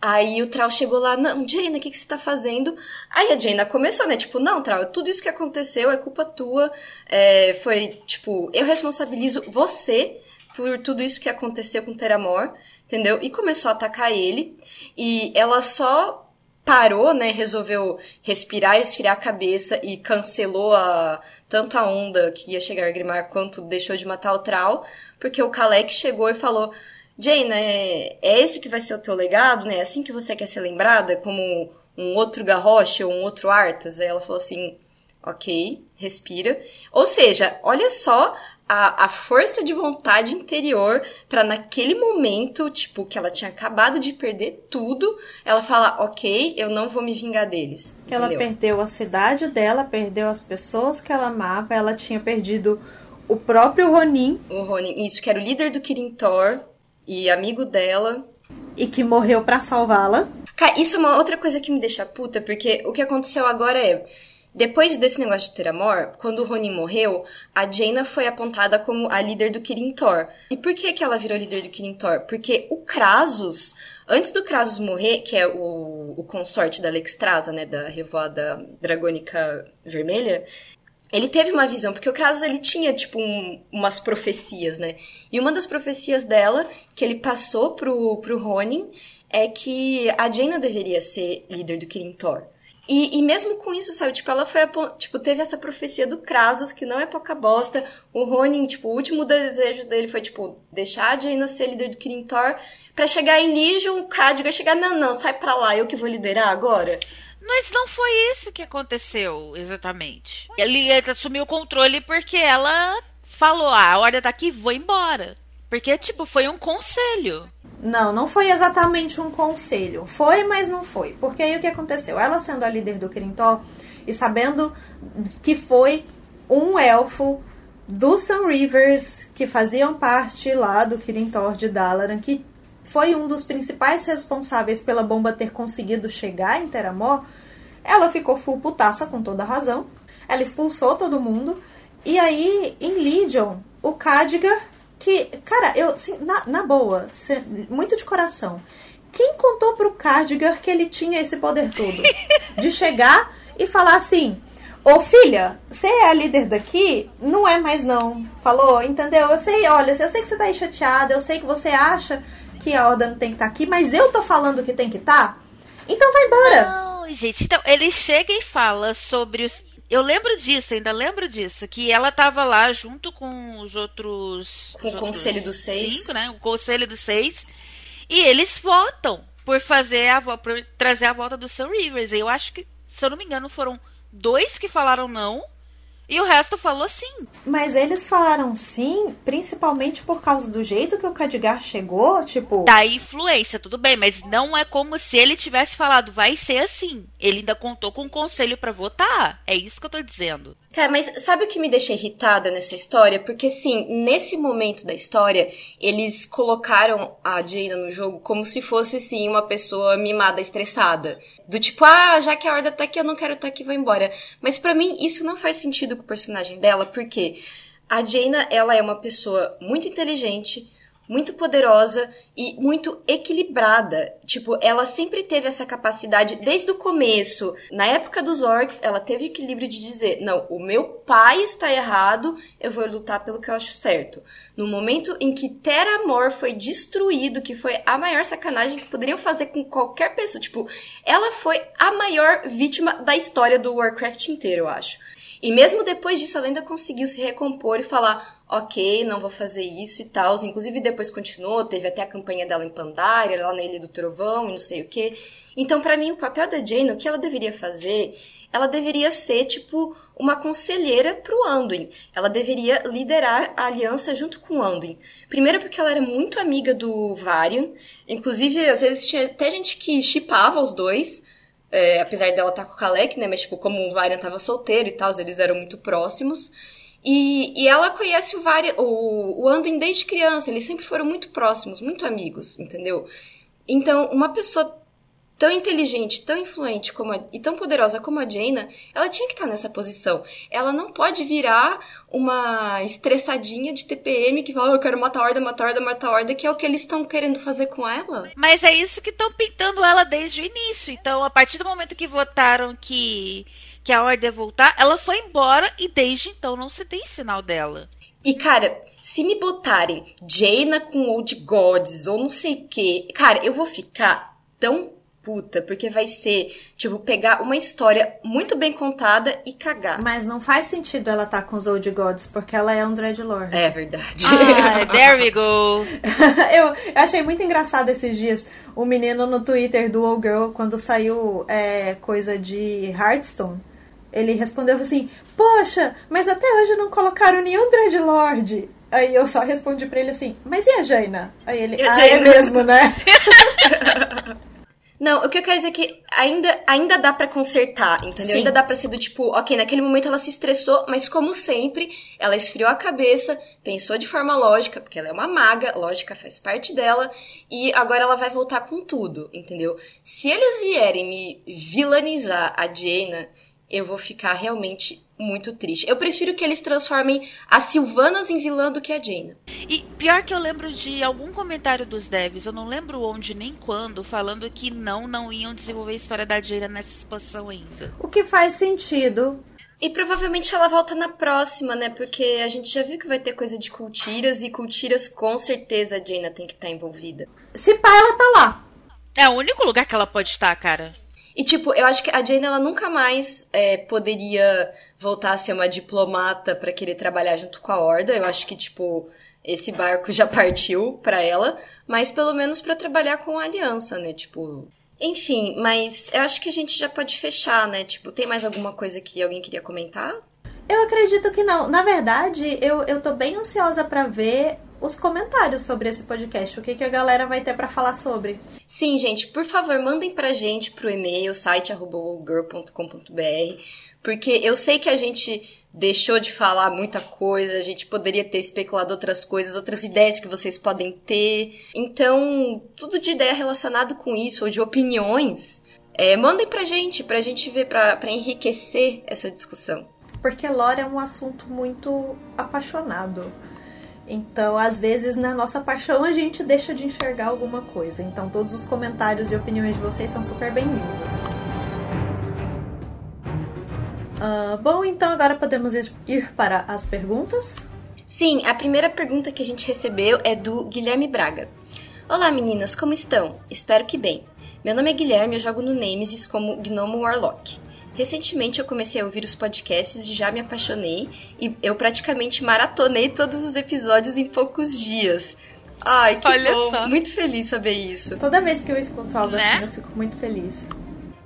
Aí o Trau chegou lá, não, Jaina, o que, que você tá fazendo? Aí a Jaina começou, né? Tipo, não, Trau, tudo isso que aconteceu é culpa tua. É, foi, tipo, eu responsabilizo você por tudo isso que aconteceu com Teramor, entendeu? E começou a atacar ele. E ela só parou, né? Resolveu respirar, esfriar a cabeça e cancelou a, tanto a onda que ia chegar a Grimar quanto deixou de matar o Trau, porque o Kalek chegou e falou Jane, é, é esse que vai ser o teu legado, né? É assim que você quer ser lembrada, como um outro Garrosh ou um outro Arthas? Aí ela falou assim, ok, respira. Ou seja, olha só a, a força de vontade interior para naquele momento, tipo, que ela tinha acabado de perder tudo, ela fala, ok, eu não vou me vingar deles. Que ela entendeu? perdeu a cidade dela, perdeu as pessoas que ela amava, ela tinha perdido o próprio Ronin. O Ronin, isso, que era o líder do Kirin Tor e amigo dela. E que morreu para salvá-la. Cara, isso é uma outra coisa que me deixa puta, porque o que aconteceu agora é. Depois desse negócio de ter amor, quando o Ronin morreu, a Jaina foi apontada como a líder do Kirin Tor. E por que, que ela virou líder do Kirin Tor? Porque o Krasus, antes do Krasus morrer, que é o, o consorte da Lexstrasa, né, da revoada dragônica vermelha, ele teve uma visão, porque o Krasus ele tinha, tipo, um, umas profecias, né? E uma das profecias dela, que ele passou pro, pro Ronin, é que a Jaina deveria ser líder do Kirin Tor. E, e mesmo com isso, sabe, tipo, ela foi, tipo, teve essa profecia do Krasus, que não é pouca bosta. O Ronin, tipo, o último desejo dele foi, tipo, deixar a Jaina ser líder do Kirin Tor, pra chegar em Legion, o Khadgar chegar, não, não, sai pra lá, eu que vou liderar agora. Mas não foi isso que aconteceu exatamente. Ele assumiu o controle porque ela falou: ah, a tá aqui, vou embora. Porque, tipo, foi um conselho. Não, não foi exatamente um conselho. Foi, mas não foi. Porque aí o que aconteceu? Ela sendo a líder do Kirintor e sabendo que foi um elfo do Sun Rivers que faziam parte lá do Kirintor de Dalaran, que foi um dos principais responsáveis pela bomba ter conseguido chegar em Teramor, ela ficou full putaça com toda razão. Ela expulsou todo mundo. E aí, em Legion, o Khadgar, que, cara, eu, assim, na, na boa, muito de coração. Quem contou pro Khadgar que ele tinha esse poder todo? De chegar e falar assim: Ô filha, você é a líder daqui? Não é mais não. Falou? Entendeu? Eu sei, olha, eu sei que você tá aí chateada, eu sei que você acha que a Horda não tem que estar tá aqui, mas eu tô falando que tem que estar. Tá? Então vai embora. Não, gente, então ele chega e fala sobre os Eu lembro disso, ainda lembro disso. Que ela tava lá junto com os outros. Com os o Conselho dos Seis. Cinco, né? O Conselho dos Seis. E eles votam por fazer a por trazer a volta do Sam Rivers. E eu acho que, se eu não me engano, foram dois que falaram não e o resto falou sim. Mas eles falaram sim, principalmente por causa do jeito que o Cadigar chegou, tipo. Da influência, tudo bem, mas não é como se ele tivesse falado, vai ser assim. Ele ainda contou com o conselho para votar. É isso que eu tô dizendo. Cara, mas sabe o que me deixa irritada nessa história? Porque, sim, nesse momento da história, eles colocaram a Jaina no jogo como se fosse, sim, uma pessoa mimada, estressada. Do tipo, ah, já que a Horda tá aqui, eu não quero estar tá aqui, vou embora. Mas para mim, isso não faz sentido com o personagem dela, porque a Jaina, ela é uma pessoa muito inteligente, muito poderosa e muito equilibrada. Tipo, ela sempre teve essa capacidade desde o começo. Na época dos orcs, ela teve equilíbrio de dizer: "Não, o meu pai está errado, eu vou lutar pelo que eu acho certo". No momento em que Terra Amor foi destruído, que foi a maior sacanagem que poderiam fazer com qualquer pessoa, tipo, ela foi a maior vítima da história do Warcraft inteiro, eu acho. E mesmo depois disso, ela ainda conseguiu se recompor e falar: ok, não vou fazer isso e tal. Inclusive, depois continuou, teve até a campanha dela em Pandaria, lá na Ilha do Trovão e não sei o que. Então, para mim, o papel da Jane, o que ela deveria fazer, ela deveria ser, tipo, uma conselheira pro Anduin. Ela deveria liderar a aliança junto com o Anduin. Primeiro porque ela era muito amiga do Varian. Inclusive, às vezes tinha até gente que chipava os dois é, apesar dela estar tá com o Kalec, né? Mas, tipo, como o Varian tava solteiro e tal, eles eram muito próximos. E, e ela conhece o, Varian, o, o Anduin desde criança, eles sempre foram muito próximos, muito amigos, entendeu? Então, uma pessoa tão inteligente, tão influente como a, e tão poderosa como a Jaina, ela tinha que estar nessa posição. Ela não pode virar uma estressadinha de TPM que fala, oh, eu quero matar a horda, matar a horda, matar a horda, que é o que eles estão querendo fazer com ela. Mas é isso que estão pintando ela desde o início. Então, a partir do momento que votaram que que a horda ia voltar, ela foi embora e desde então não se tem sinal dela. E, cara, se me botarem Jaina com Old Gods ou não sei o que, cara, eu vou ficar tão puta, porque vai ser, tipo, pegar uma história muito bem contada e cagar. Mas não faz sentido ela estar tá com os Old Gods, porque ela é um Dreadlord. É verdade. Ah, there we go. eu, eu, achei muito engraçado esses dias o menino no Twitter do Old Girl, quando saiu é, coisa de Hearthstone, ele respondeu assim, poxa, mas até hoje não colocaram nenhum Dreadlord. Aí eu só respondi pra ele assim, mas e a Jaina? Aí ele, ah, é mesmo, né? Não, o que eu quero dizer é que ainda, ainda dá para consertar, entendeu? Sim. Ainda dá pra ser do tipo, ok, naquele momento ela se estressou, mas como sempre, ela esfriou a cabeça, pensou de forma lógica, porque ela é uma maga, lógica faz parte dela, e agora ela vai voltar com tudo, entendeu? Se eles vierem me vilanizar a Jaina, eu vou ficar realmente muito triste. Eu prefiro que eles transformem as Silvanas em vilã do que a Jaina. E pior que eu lembro de algum comentário dos devs, eu não lembro onde nem quando, falando que não, não iam desenvolver a história da Jaina nessa expansão ainda. O que faz sentido. E provavelmente ela volta na próxima, né? Porque a gente já viu que vai ter coisa de cultiras e cultiras com certeza a Jaina tem que estar tá envolvida. Se pá, ela tá lá. É o único lugar que ela pode estar, cara. E, tipo, eu acho que a Jane, ela nunca mais é, poderia voltar a ser uma diplomata para querer trabalhar junto com a Horda. Eu acho que, tipo, esse barco já partiu para ela, mas pelo menos para trabalhar com a aliança, né? Tipo. Enfim, mas eu acho que a gente já pode fechar, né? Tipo, tem mais alguma coisa que alguém queria comentar? Eu acredito que não. Na verdade, eu, eu tô bem ansiosa para ver os comentários sobre esse podcast. O que, que a galera vai ter para falar sobre? Sim, gente, por favor, mandem pra gente pro e-mail site@girl.com.br, porque eu sei que a gente deixou de falar muita coisa, a gente poderia ter especulado outras coisas, outras ideias que vocês podem ter. Então, tudo de ideia relacionado com isso ou de opiniões, é, mandem pra gente, pra gente ver, pra, pra enriquecer essa discussão. Porque lore é um assunto muito apaixonado. Então, às vezes, na nossa paixão, a gente deixa de enxergar alguma coisa. Então, todos os comentários e opiniões de vocês são super bem-vindos. Uh, bom, então agora podemos ir para as perguntas? Sim, a primeira pergunta que a gente recebeu é do Guilherme Braga. Olá meninas, como estão? Espero que bem. Meu nome é Guilherme, eu jogo no Nemesis como Gnomo Warlock. Recentemente eu comecei a ouvir os podcasts e já me apaixonei e eu praticamente maratonei todos os episódios em poucos dias. Ai, que Olha bom! Só. Muito feliz saber isso. Toda vez que eu escuto algo né? assim, eu fico muito feliz.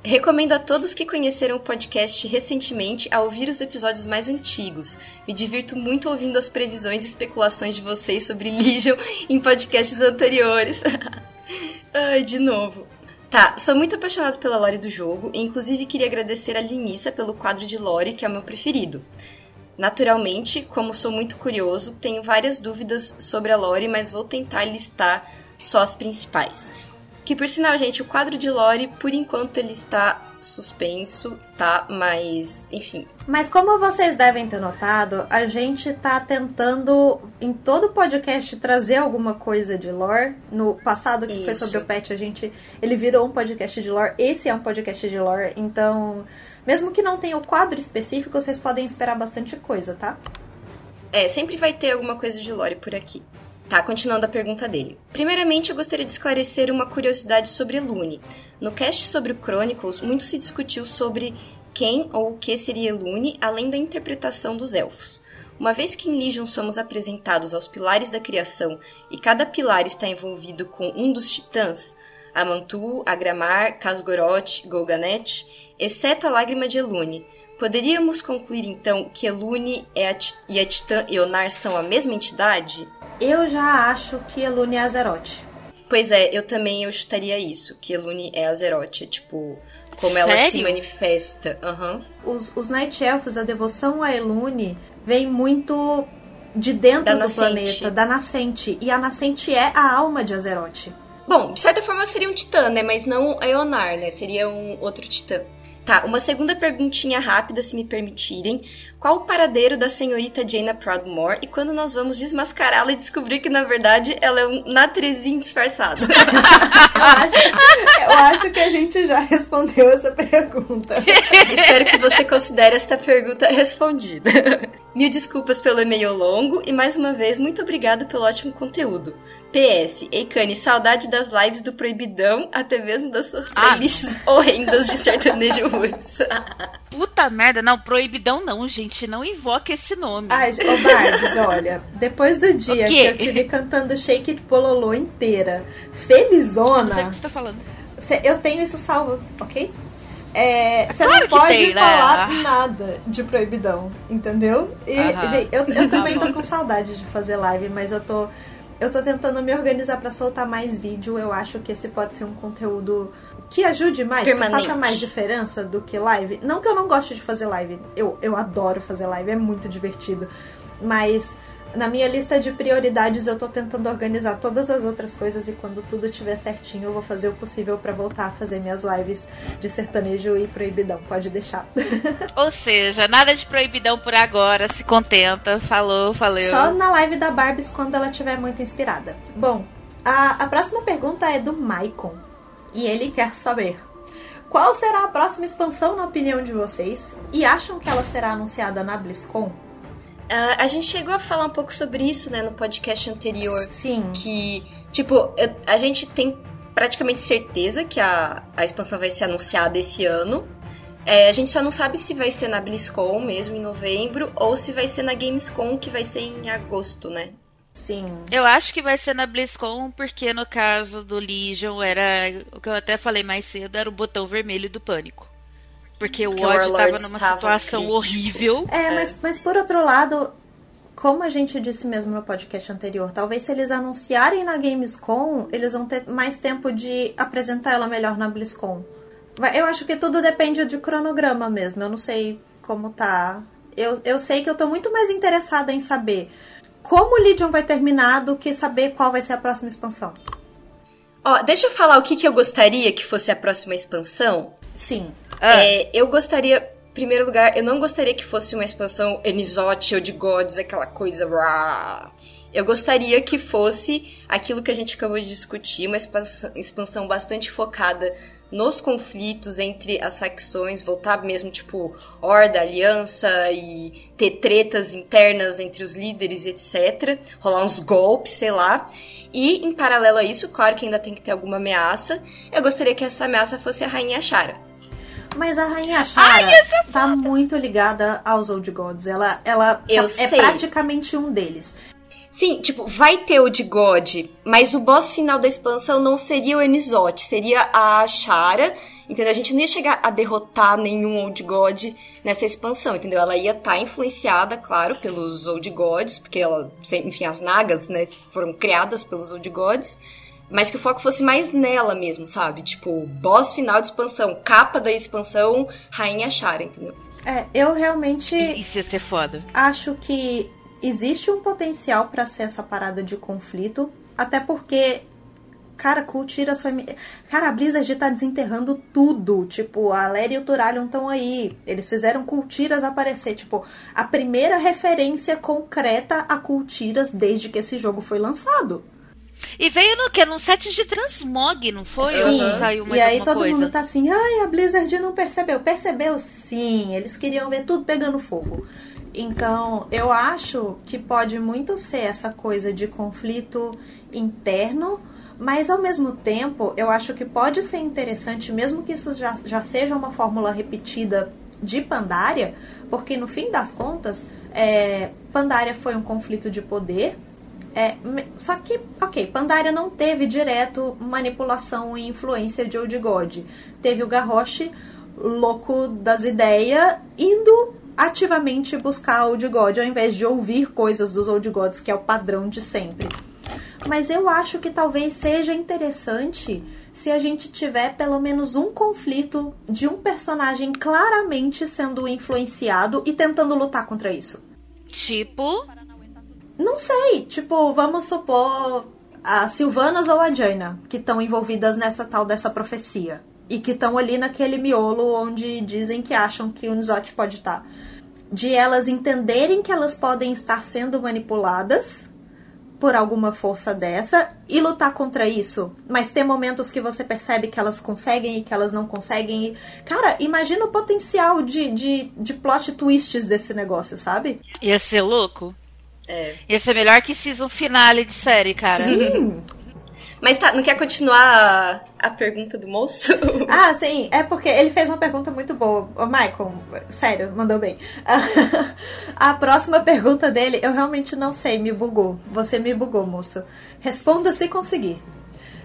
Recomendo a todos que conheceram o podcast recentemente a ouvir os episódios mais antigos. Me divirto muito ouvindo as previsões e especulações de vocês sobre Legion em podcasts anteriores. Ai, de novo. Tá, sou muito apaixonado pela lore do jogo e inclusive queria agradecer a Linissa pelo quadro de lore, que é o meu preferido. Naturalmente, como sou muito curioso, tenho várias dúvidas sobre a lore, mas vou tentar listar só as principais. Que por sinal, gente, o quadro de lore, por enquanto ele está suspenso, tá? Mas, enfim. Mas como vocês devem ter notado, a gente tá tentando em todo podcast trazer alguma coisa de lore. No passado que Isso. foi sobre o pet, a gente ele virou um podcast de lore. Esse é um podcast de lore, então, mesmo que não tenha o quadro específico, vocês podem esperar bastante coisa, tá? É, sempre vai ter alguma coisa de lore por aqui. Tá, continuando a pergunta dele. Primeiramente, eu gostaria de esclarecer uma curiosidade sobre Lune. No cast sobre o Chronicles, muito se discutiu sobre quem ou o que seria Lune, além da interpretação dos elfos. Uma vez que em Legion somos apresentados aos pilares da criação e cada pilar está envolvido com um dos titãs, Amantu, Agramar, Casgoroth, Golganet, exceto a lágrima de Elune, poderíamos concluir então que Elune é e a titã Eonar são a mesma entidade? Eu já acho que Elune é Azeroth. Pois é, eu também eu chutaria isso, que Elune é Azeroth, tipo, como Sério? ela se manifesta. Uhum. Os, os Night Elves, a devoção a Elune vem muito de dentro da do nascente. planeta, da nascente. E a nascente é a alma de Azeroth. Bom, de certa forma seria um titã, né? Mas não Eonar, né? Seria um outro titã. Tá, uma segunda perguntinha rápida, se me permitirem. Qual o paradeiro da senhorita Jaina Proudmore e quando nós vamos desmascará-la e descobrir que, na verdade, ela é um natrezinho disfarçado? eu, acho, eu acho que a gente já respondeu essa pergunta. Espero que você considere esta pergunta respondida. Mil desculpas pelo e-mail longo e, mais uma vez, muito obrigado pelo ótimo conteúdo. PS, Eikane, saudade das lives do Proibidão, até mesmo das suas ah. playlists ah. horrendas de sertanejo roots. Puta merda, não, Proibidão não, gente, não invoca esse nome. Ai, ô Barbs, olha, depois do dia que eu tive cantando Shake It Pololô inteira, felizona... Não sei o que você tá falando. Eu tenho isso salvo, ok? É, você claro não pode tem, né? falar né? nada de proibidão, entendeu? E, gente, eu, eu também tô com saudade de fazer live, mas eu tô eu tô tentando me organizar para soltar mais vídeo. Eu acho que esse pode ser um conteúdo que ajude mais, Permanente. que faça mais diferença do que live. Não que eu não goste de fazer live. Eu, eu adoro fazer live, é muito divertido. Mas na minha lista de prioridades eu tô tentando organizar todas as outras coisas e quando tudo estiver certinho eu vou fazer o possível para voltar a fazer minhas lives de sertanejo e proibidão. Pode deixar. Ou seja, nada de proibidão por agora, se contenta. Falou, falou. Só na live da Barbies quando ela estiver muito inspirada. Bom, a, a próxima pergunta é do Maicon. E ele quer saber qual será a próxima expansão na opinião de vocês? E acham que ela será anunciada na BlizzCon? Uh, a gente chegou a falar um pouco sobre isso, né, no podcast anterior. Sim. Que, tipo, eu, a gente tem praticamente certeza que a, a expansão vai ser anunciada esse ano. É, a gente só não sabe se vai ser na BlizzCon mesmo, em novembro, ou se vai ser na Gamescom, que vai ser em agosto, né? Sim. Eu acho que vai ser na BlizzCon, porque no caso do Legion era. O que eu até falei mais cedo era o botão vermelho do pânico. Porque o Odd tava numa situação crítico. horrível. É, é, Mas, mas por outro lado, como a gente disse mesmo no podcast anterior, talvez se eles anunciarem na Gamescom, eles vão ter mais tempo de apresentar ela melhor na BlizzCon. Eu acho que tudo depende de cronograma mesmo. Eu não sei como tá. Eu, eu sei que eu tô muito mais interessada em saber como o Legion vai terminar do que saber qual vai ser a próxima expansão. Ó, deixa eu falar o que, que eu gostaria que fosse a próxima expansão. Sim. Ah. É, eu gostaria, em primeiro lugar, eu não gostaria que fosse uma expansão Enisote ou de Gods, aquela coisa. Rah. Eu gostaria que fosse aquilo que a gente acabou de discutir, uma expansão bastante focada nos conflitos entre as facções, voltar mesmo tipo horda, aliança e ter tretas internas entre os líderes, etc. Rolar uns golpes, sei lá. E em paralelo a isso, claro que ainda tem que ter alguma ameaça. Eu gostaria que essa ameaça fosse a Rainha Shara. Mas a Rainha Shara Ai, é tá muito ligada aos Old Gods. Ela, ela Eu é sei. praticamente um deles. Sim, tipo, vai ter o de God, mas o boss final da expansão não seria o Enizote, seria a Shara, entendeu? A gente não ia chegar a derrotar nenhum Old God nessa expansão, entendeu? Ela ia estar tá influenciada, claro, pelos Old Gods, porque ela, enfim, as Nagas, né, foram criadas pelos Old Gods, mas que o foco fosse mais nela mesmo, sabe? Tipo, boss final de expansão, capa da expansão, Rainha Shara, entendeu? É, eu realmente. Isso ia ser foda. Acho que existe um potencial para ser essa parada de conflito, até porque Cara, Cultiras foi. Cara, a Blizzard tá desenterrando tudo. Tipo, a Lery e o Turalion estão aí. Eles fizeram Cultiras aparecer. Tipo, a primeira referência concreta a Cultiras desde que esse jogo foi lançado. E veio no que? Num set de transmog, não foi? Sim. Ou saiu mais e aí todo coisa? mundo tá assim, ai, a Blizzard não percebeu. Percebeu sim. Eles queriam ver tudo pegando fogo. Então, eu acho que pode muito ser essa coisa de conflito interno, mas ao mesmo tempo, eu acho que pode ser interessante, mesmo que isso já, já seja uma fórmula repetida de Pandaria, porque no fim das contas, é, Pandaria foi um conflito de poder. É, só que, ok, Pandaria não teve direto manipulação e influência de Old God. Teve o Garrosh louco das ideias indo ativamente buscar Old God ao invés de ouvir coisas dos Old Gods, que é o padrão de sempre. Mas eu acho que talvez seja interessante se a gente tiver pelo menos um conflito de um personagem claramente sendo influenciado e tentando lutar contra isso. Tipo? Não sei. Tipo, vamos supor a Silvanas ou a Jaina, que estão envolvidas nessa tal dessa profecia. E que estão ali naquele miolo onde dizem que acham que o Nizot pode estar. Tá de elas entenderem que elas podem estar sendo manipuladas por alguma força dessa e lutar contra isso. Mas tem momentos que você percebe que elas conseguem e que elas não conseguem. E, cara, imagina o potencial de, de, de plot twists desse negócio, sabe? Ia ser louco. É. Ia ser melhor que season finale de série, cara. Sim. Mas tá, não quer continuar a, a pergunta do moço? Ah, sim. É porque ele fez uma pergunta muito boa. Ô, Michael, sério, mandou bem. a próxima pergunta dele, eu realmente não sei, me bugou. Você me bugou, moço. Responda se conseguir.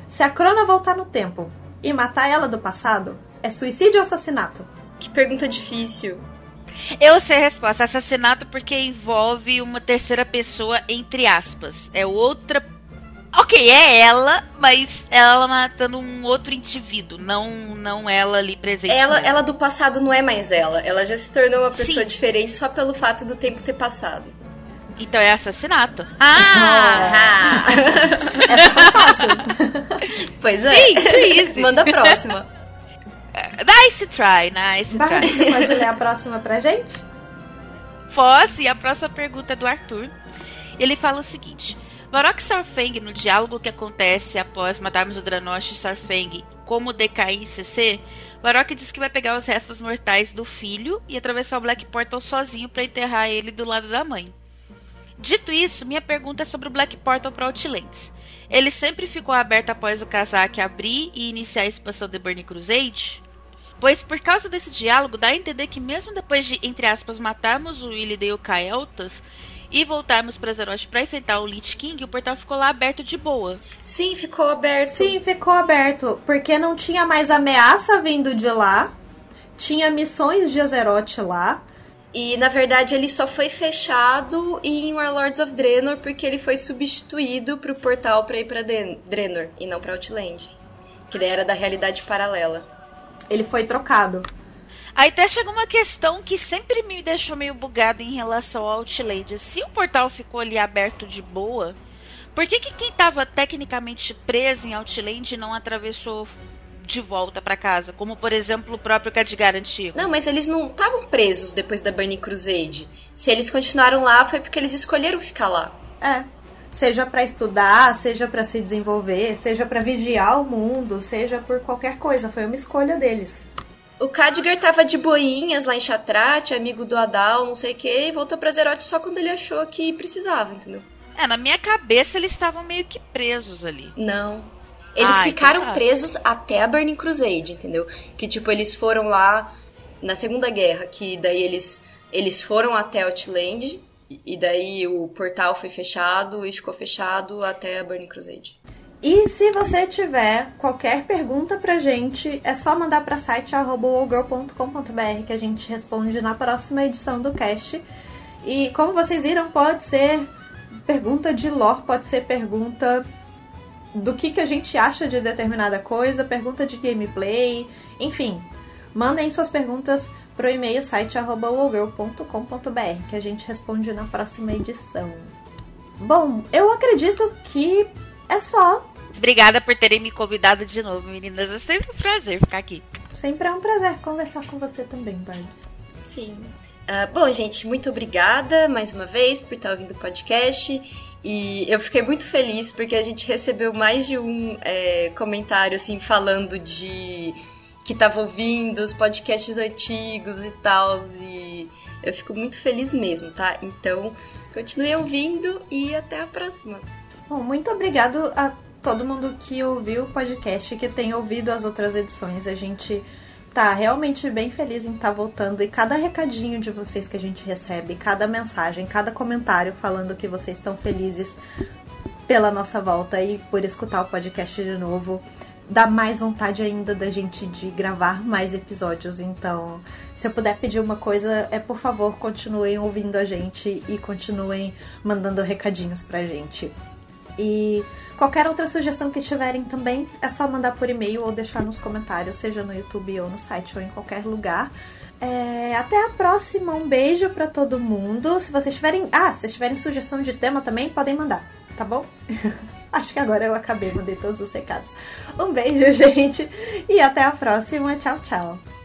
Se a Crona voltar no tempo e matar ela do passado, é suicídio ou assassinato? Que pergunta difícil. Eu sei a resposta. Assassinato porque envolve uma terceira pessoa, entre aspas. É outra Ok, é ela, mas ela matando um outro indivíduo, não não ela ali presente. Ela, ela do passado não é mais ela. Ela já se tornou uma pessoa Sim. diferente só pelo fato do tempo ter passado. Então é assassinato. Ah! ah. Essa foi fácil. Pois é. Sim, sim. Manda a próxima. Nice try, nice Vai, try. Você pode ler a próxima pra gente? Posso, e a próxima pergunta é do Arthur. Ele fala o seguinte: Varok e Sarfeng, no diálogo que acontece após matarmos o Dranosh e Sarfeng como DKI CC, Varok diz que vai pegar os restos mortais do filho e atravessar o Black Portal sozinho para enterrar ele do lado da mãe. Dito isso, minha pergunta é sobre o Black Portal para Outlands. Ele sempre ficou aberto após o Kazak abrir e iniciar a expansão de Burning Crusade? Pois por causa desse diálogo dá a entender que mesmo depois de, entre aspas, matarmos o Illidale e o Kael'thas, e voltarmos para Azeroth para enfrentar o Lich King, o portal ficou lá aberto de boa. Sim, ficou aberto. Sim, ficou aberto, porque não tinha mais ameaça vindo de lá, tinha missões de Azeroth lá. E na verdade ele só foi fechado em Warlords of Draenor porque ele foi substituído pro portal para ir para Draenor e não para Outland, que daí era da realidade paralela. Ele foi trocado. Aí até chegou uma questão que sempre me deixou meio bugada em relação ao Outland. Se o portal ficou ali aberto de boa, por que, que quem estava tecnicamente preso em Outland não atravessou de volta para casa? Como, por exemplo, o próprio Khadgar antigo. Não, mas eles não estavam presos depois da Burning Crusade. Se eles continuaram lá, foi porque eles escolheram ficar lá. É. Seja para estudar, seja para se desenvolver, seja para vigiar o mundo, seja por qualquer coisa. Foi uma escolha deles. O Khadgar tava de boinhas lá em Chatrat, amigo do Adal, não sei o que, e voltou pra Zeroth só quando ele achou que precisava, entendeu? É, na minha cabeça eles estavam meio que presos ali. Não. Eles Ai, ficaram presos até a Burning Crusade, entendeu? Que tipo, eles foram lá na Segunda Guerra, que daí eles, eles foram até Outland e daí o portal foi fechado e ficou fechado até a Burning Crusade. E se você tiver qualquer pergunta pra gente, é só mandar para site arroba que a gente responde na próxima edição do cast. E como vocês viram, pode ser pergunta de lore, pode ser pergunta do que, que a gente acha de determinada coisa, pergunta de gameplay, enfim. Mandem suas perguntas pro e-mail site arroba que a gente responde na próxima edição. Bom, eu acredito que é só. Obrigada por terem me convidado de novo, meninas. É sempre um prazer ficar aqui. Sempre é um prazer conversar com você também, Barbs. Sim. Uh, bom, gente, muito obrigada mais uma vez por estar ouvindo o podcast. E eu fiquei muito feliz porque a gente recebeu mais de um é, comentário assim falando de que estava ouvindo os podcasts antigos e tal. E eu fico muito feliz mesmo, tá? Então, continue ouvindo e até a próxima. Bom, muito obrigado a todo mundo que ouviu o podcast, que tem ouvido as outras edições. A gente tá realmente bem feliz em estar tá voltando e cada recadinho de vocês que a gente recebe, cada mensagem, cada comentário falando que vocês estão felizes pela nossa volta e por escutar o podcast de novo, dá mais vontade ainda da gente de gravar mais episódios. Então, se eu puder pedir uma coisa, é por favor, continuem ouvindo a gente e continuem mandando recadinhos pra gente. E qualquer outra sugestão que tiverem também é só mandar por e-mail ou deixar nos comentários, seja no YouTube ou no site ou em qualquer lugar. É, até a próxima, um beijo para todo mundo. Se vocês tiverem. Ah, se tiverem sugestão de tema também, podem mandar, tá bom? Acho que agora eu acabei, mandei todos os recados. Um beijo, gente, e até a próxima. Tchau, tchau.